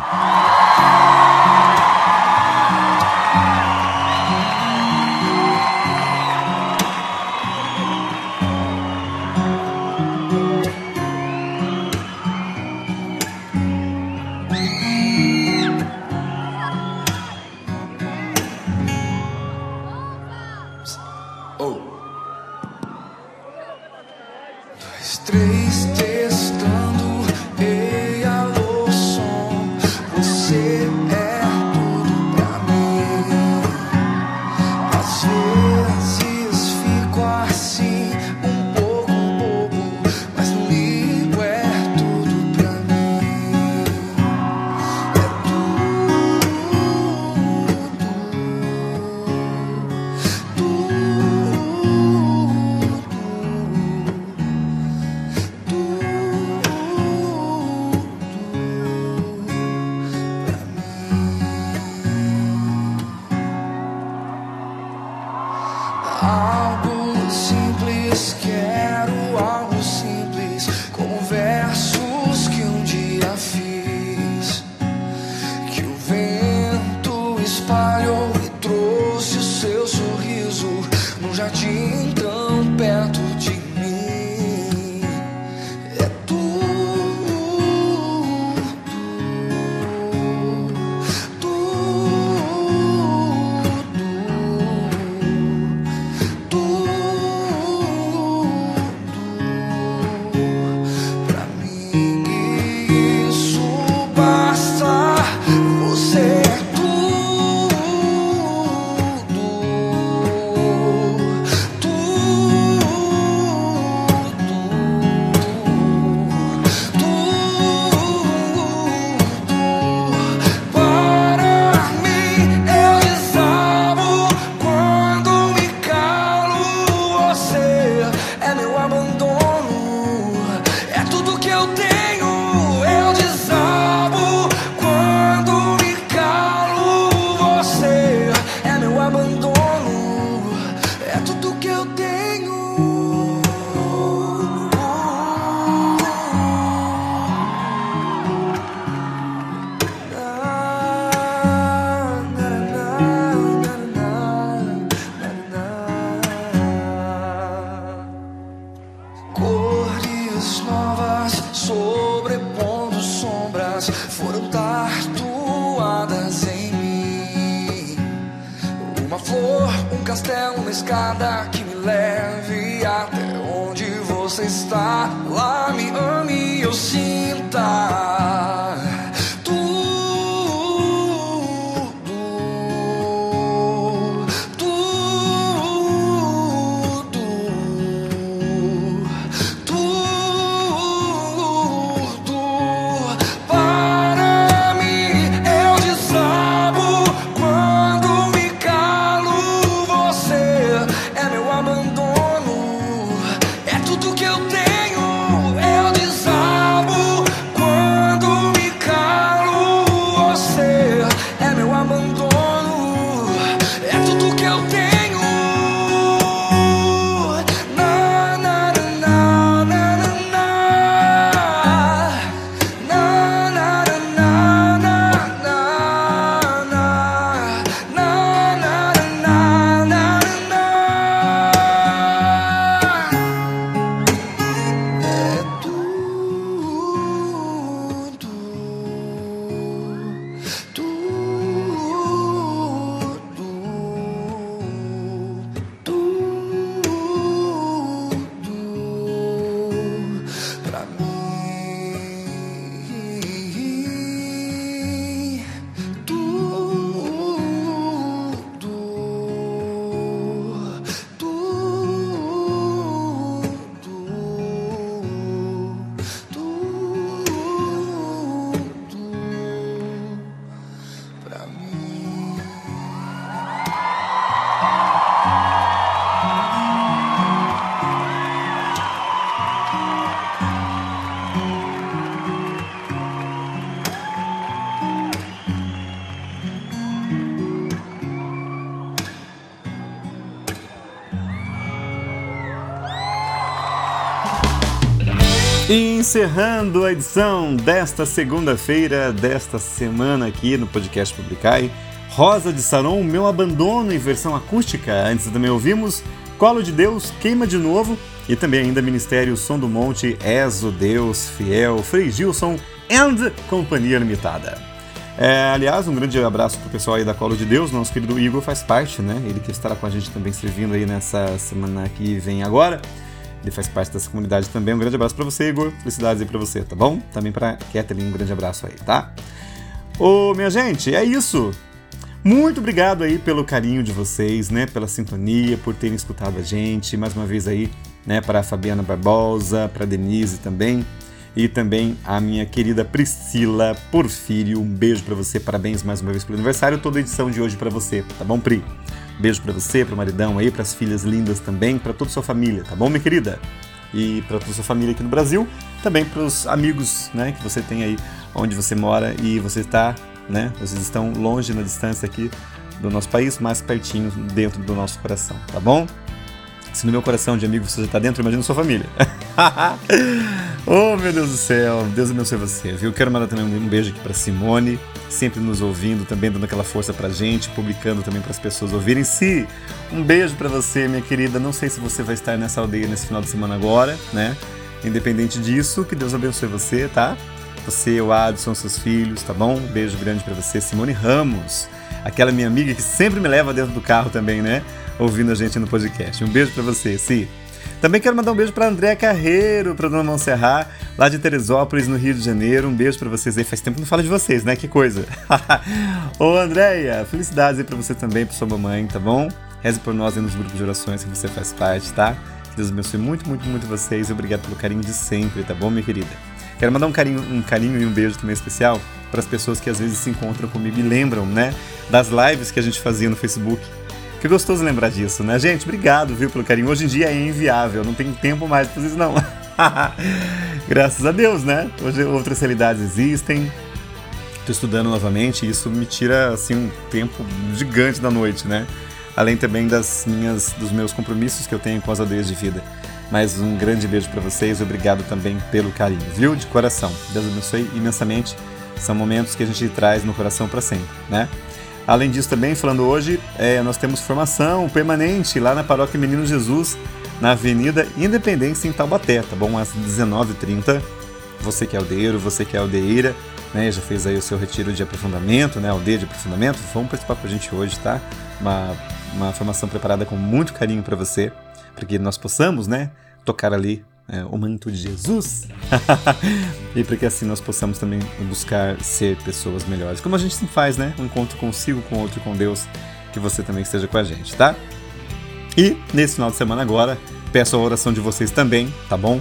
castelo, uma escada que me leva. Encerrando a edição desta segunda-feira, desta semana aqui no podcast Publicai, Rosa de Saron, Meu Abandono em versão acústica. Antes também ouvimos Colo de Deus, Queima de Novo e também ainda Ministério Som do Monte, És o Deus Fiel, Frei Gilson and Companhia Limitada. É, aliás, um grande abraço pro pessoal aí da Colo de Deus, nosso querido Igor faz parte, né? Ele que estará com a gente também servindo aí nessa semana que vem agora. Ele faz parte dessa comunidade também. Um grande abraço para você, Igor. Felicidades aí para você, tá bom? Também para Kathleen, um grande abraço aí, tá? Ô, minha gente, é isso. Muito obrigado aí pelo carinho de vocês, né? Pela sintonia, por terem escutado a gente. Mais uma vez aí, né? Para a Fabiana Barbosa, para Denise também. E também a minha querida Priscila Porfírio. Um beijo para você, parabéns mais uma vez pelo aniversário. Toda a edição de hoje para você, tá bom, Pri? Beijo para você, para o maridão aí, para as filhas lindas também, para toda a sua família, tá bom, minha querida? E para toda a sua família aqui no Brasil, também para os amigos, né, que você tem aí onde você mora e você está, né? Vocês estão longe na distância aqui do nosso país, mais pertinho dentro do nosso coração, tá bom? Se no meu coração de amigo você já está dentro, imagina sua família. oh, meu Deus do céu, Deus abençoe você, viu? Quero mandar também um beijo aqui para Simone, sempre nos ouvindo, também dando aquela força pra gente, publicando também para as pessoas ouvirem. Si, um beijo para você, minha querida. Não sei se você vai estar nessa aldeia nesse final de semana agora, né? Independente disso, que Deus abençoe você, tá? Você, o Adson, seus filhos, tá bom? Um beijo grande para você, Simone Ramos, aquela minha amiga que sempre me leva dentro do carro também, né? Ouvindo a gente no podcast. Um beijo para você, Si. Também quero mandar um beijo para Andréa Carreiro, para Dona Montserrat, lá de Teresópolis, no Rio de Janeiro. Um beijo para vocês aí. Faz tempo que não falo de vocês, né? Que coisa. Ô, Andréia, felicidades aí para você também, para sua mamãe, tá bom? Reze por nós aí nos grupos de orações que você faz parte, tá? Que Deus abençoe muito, muito, muito vocês obrigado pelo carinho de sempre, tá bom, minha querida? Quero mandar um carinho, um carinho e um beijo também especial para as pessoas que às vezes se encontram comigo e lembram, né, das lives que a gente fazia no Facebook. Que gostoso lembrar disso, né, gente? Obrigado, viu, pelo carinho. Hoje em dia é inviável, não tem tempo mais pra vocês, não. Graças a Deus, né? Hoje outras realidades existem. Tô estudando novamente e isso me tira, assim, um tempo gigante da noite, né? Além também das minhas, dos meus compromissos que eu tenho com as aldeias de vida. Mas um grande beijo para vocês, obrigado também pelo carinho, viu? De coração. Deus abençoe imensamente. São momentos que a gente traz no coração para sempre, né? Além disso, também, falando hoje, é, nós temos formação permanente lá na Paróquia Menino Jesus, na Avenida Independência, em Taubaté, tá bom? Às 19h30. Você que é aldeiro, você que é aldeira, né? Já fez aí o seu retiro de aprofundamento, né? Aldeia de aprofundamento. Vamos participar com a gente hoje, tá? Uma, uma formação preparada com muito carinho para você, para que nós possamos, né? Tocar ali é, o manto de Jesus e para que assim nós possamos também buscar ser pessoas melhores, como a gente sempre faz, né? Um encontro consigo, com outro, com Deus, que você também esteja com a gente, tá? E nesse final de semana agora, peço a oração de vocês também, tá bom?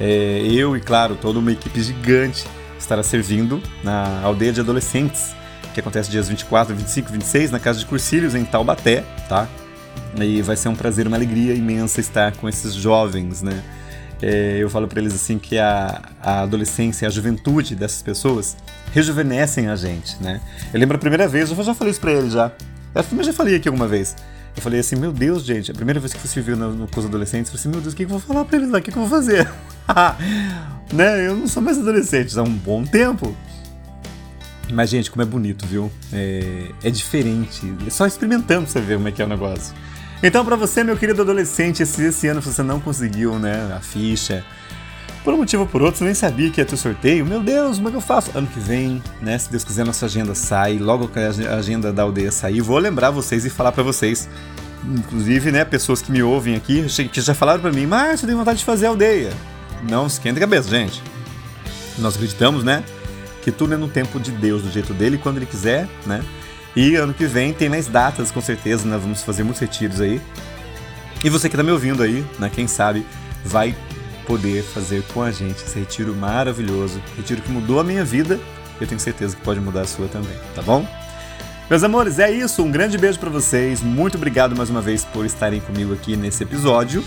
É, eu e, claro, toda uma equipe gigante estará servindo na aldeia de adolescentes, que acontece dias 24, 25 e 26, na Casa de Cursilhos, em Taubaté, tá? E vai ser um prazer, uma alegria imensa estar com esses jovens, né? É, eu falo para eles assim que a, a adolescência, a juventude dessas pessoas rejuvenescem a gente, né? Eu lembro a primeira vez, eu já falei isso para eles já. Eu já falei aqui alguma vez. Eu falei assim, meu Deus, gente, a primeira vez que você viu no, no, com os adolescentes, eu falei assim, meu Deus, o que, que eu vou falar pra eles lá? O que, que eu vou fazer? né? Eu não sou mais adolescente há um bom tempo. Mas, gente, como é bonito, viu? É, é diferente. Só experimentando pra você ver como é que é o negócio. Então, para você, meu querido adolescente, se esse ano você não conseguiu, né, a ficha, por um motivo ou por outro, você nem sabia que ia ter sorteio, meu Deus, como é que eu faço? Ano que vem, né, se Deus quiser, nossa agenda sai, logo que a agenda da aldeia sair, vou lembrar vocês e falar para vocês, inclusive, né, pessoas que me ouvem aqui, que já falaram para mim, Márcio, eu tenho vontade de fazer aldeia. Não esquenta a cabeça, gente. Nós acreditamos, né, que tudo é no tempo de Deus, do jeito dele, quando ele quiser, né, e ano que vem tem mais datas, com certeza, né? vamos fazer muitos retiros aí. E você que está me ouvindo aí, né, quem sabe, vai poder fazer com a gente esse retiro maravilhoso, retiro que mudou a minha vida, eu tenho certeza que pode mudar a sua também, tá bom? Meus amores, é isso, um grande beijo para vocês, muito obrigado mais uma vez por estarem comigo aqui nesse episódio.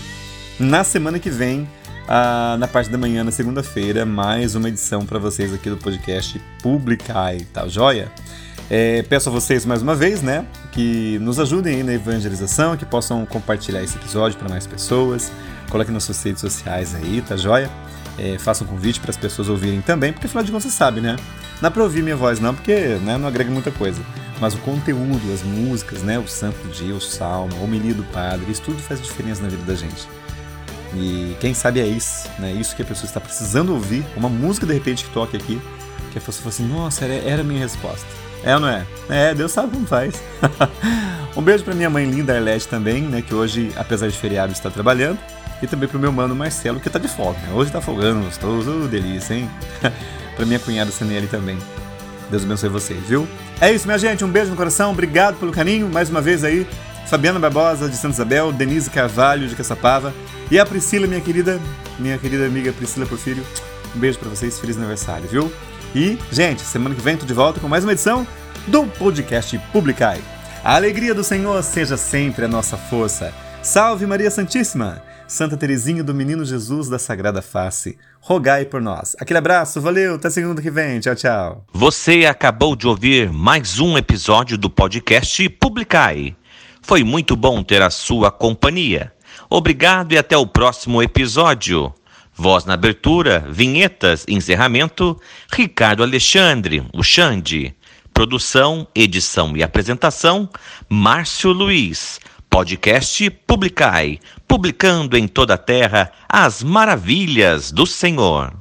Na semana que vem, ah, na parte da manhã, na segunda-feira, mais uma edição para vocês aqui do podcast Publicai, tá joia? É, peço a vocês mais uma vez, né, que nos ajudem na evangelização, que possam compartilhar esse episódio para mais pessoas, coloquem nas suas redes sociais aí, tá joia? é, faço um convite para as pessoas ouvirem também, porque afinal de contas você sabe, né? Não é para ouvir minha voz não, porque né, não agrega muita coisa. Mas o conteúdo, as músicas, né, o santo dia, o salmo, a homilia do padre, isso tudo faz diferença na vida da gente. E quem sabe é isso, né? Isso que a pessoa está precisando ouvir, uma música de repente que toque aqui, que a pessoa fala assim, nossa, era, era a minha resposta. É ou não é? É, Deus sabe como faz. um beijo para minha mãe linda Arlete também, né? Que hoje, apesar de feriado, está trabalhando. E também pro meu mano Marcelo, que tá de folga. Né? Hoje tá folgando, gostoso, delícia, hein? pra minha cunhada Sanelli também. Deus abençoe vocês, viu? É isso, minha gente. Um beijo no coração. Obrigado pelo carinho. Mais uma vez aí. Fabiana Barbosa, de Santa Isabel. Denise Carvalho, de Caçapava. E a Priscila, minha querida, minha querida amiga Priscila Porfírio. Um beijo para vocês. Feliz aniversário, viu? E, gente, semana que vem tô de volta com mais uma edição do podcast Publicai. A alegria do Senhor seja sempre a nossa força. Salve Maria Santíssima! Santa Teresinha do Menino Jesus da Sagrada Face, rogai por nós. Aquele abraço, valeu, até segunda que vem. Tchau, tchau. Você acabou de ouvir mais um episódio do podcast Publicai. Foi muito bom ter a sua companhia. Obrigado e até o próximo episódio. Voz na abertura, vinhetas, encerramento, Ricardo Alexandre, o Xande. Produção, edição e apresentação, Márcio Luiz. Podcast Publicai, publicando em toda a terra as maravilhas do Senhor.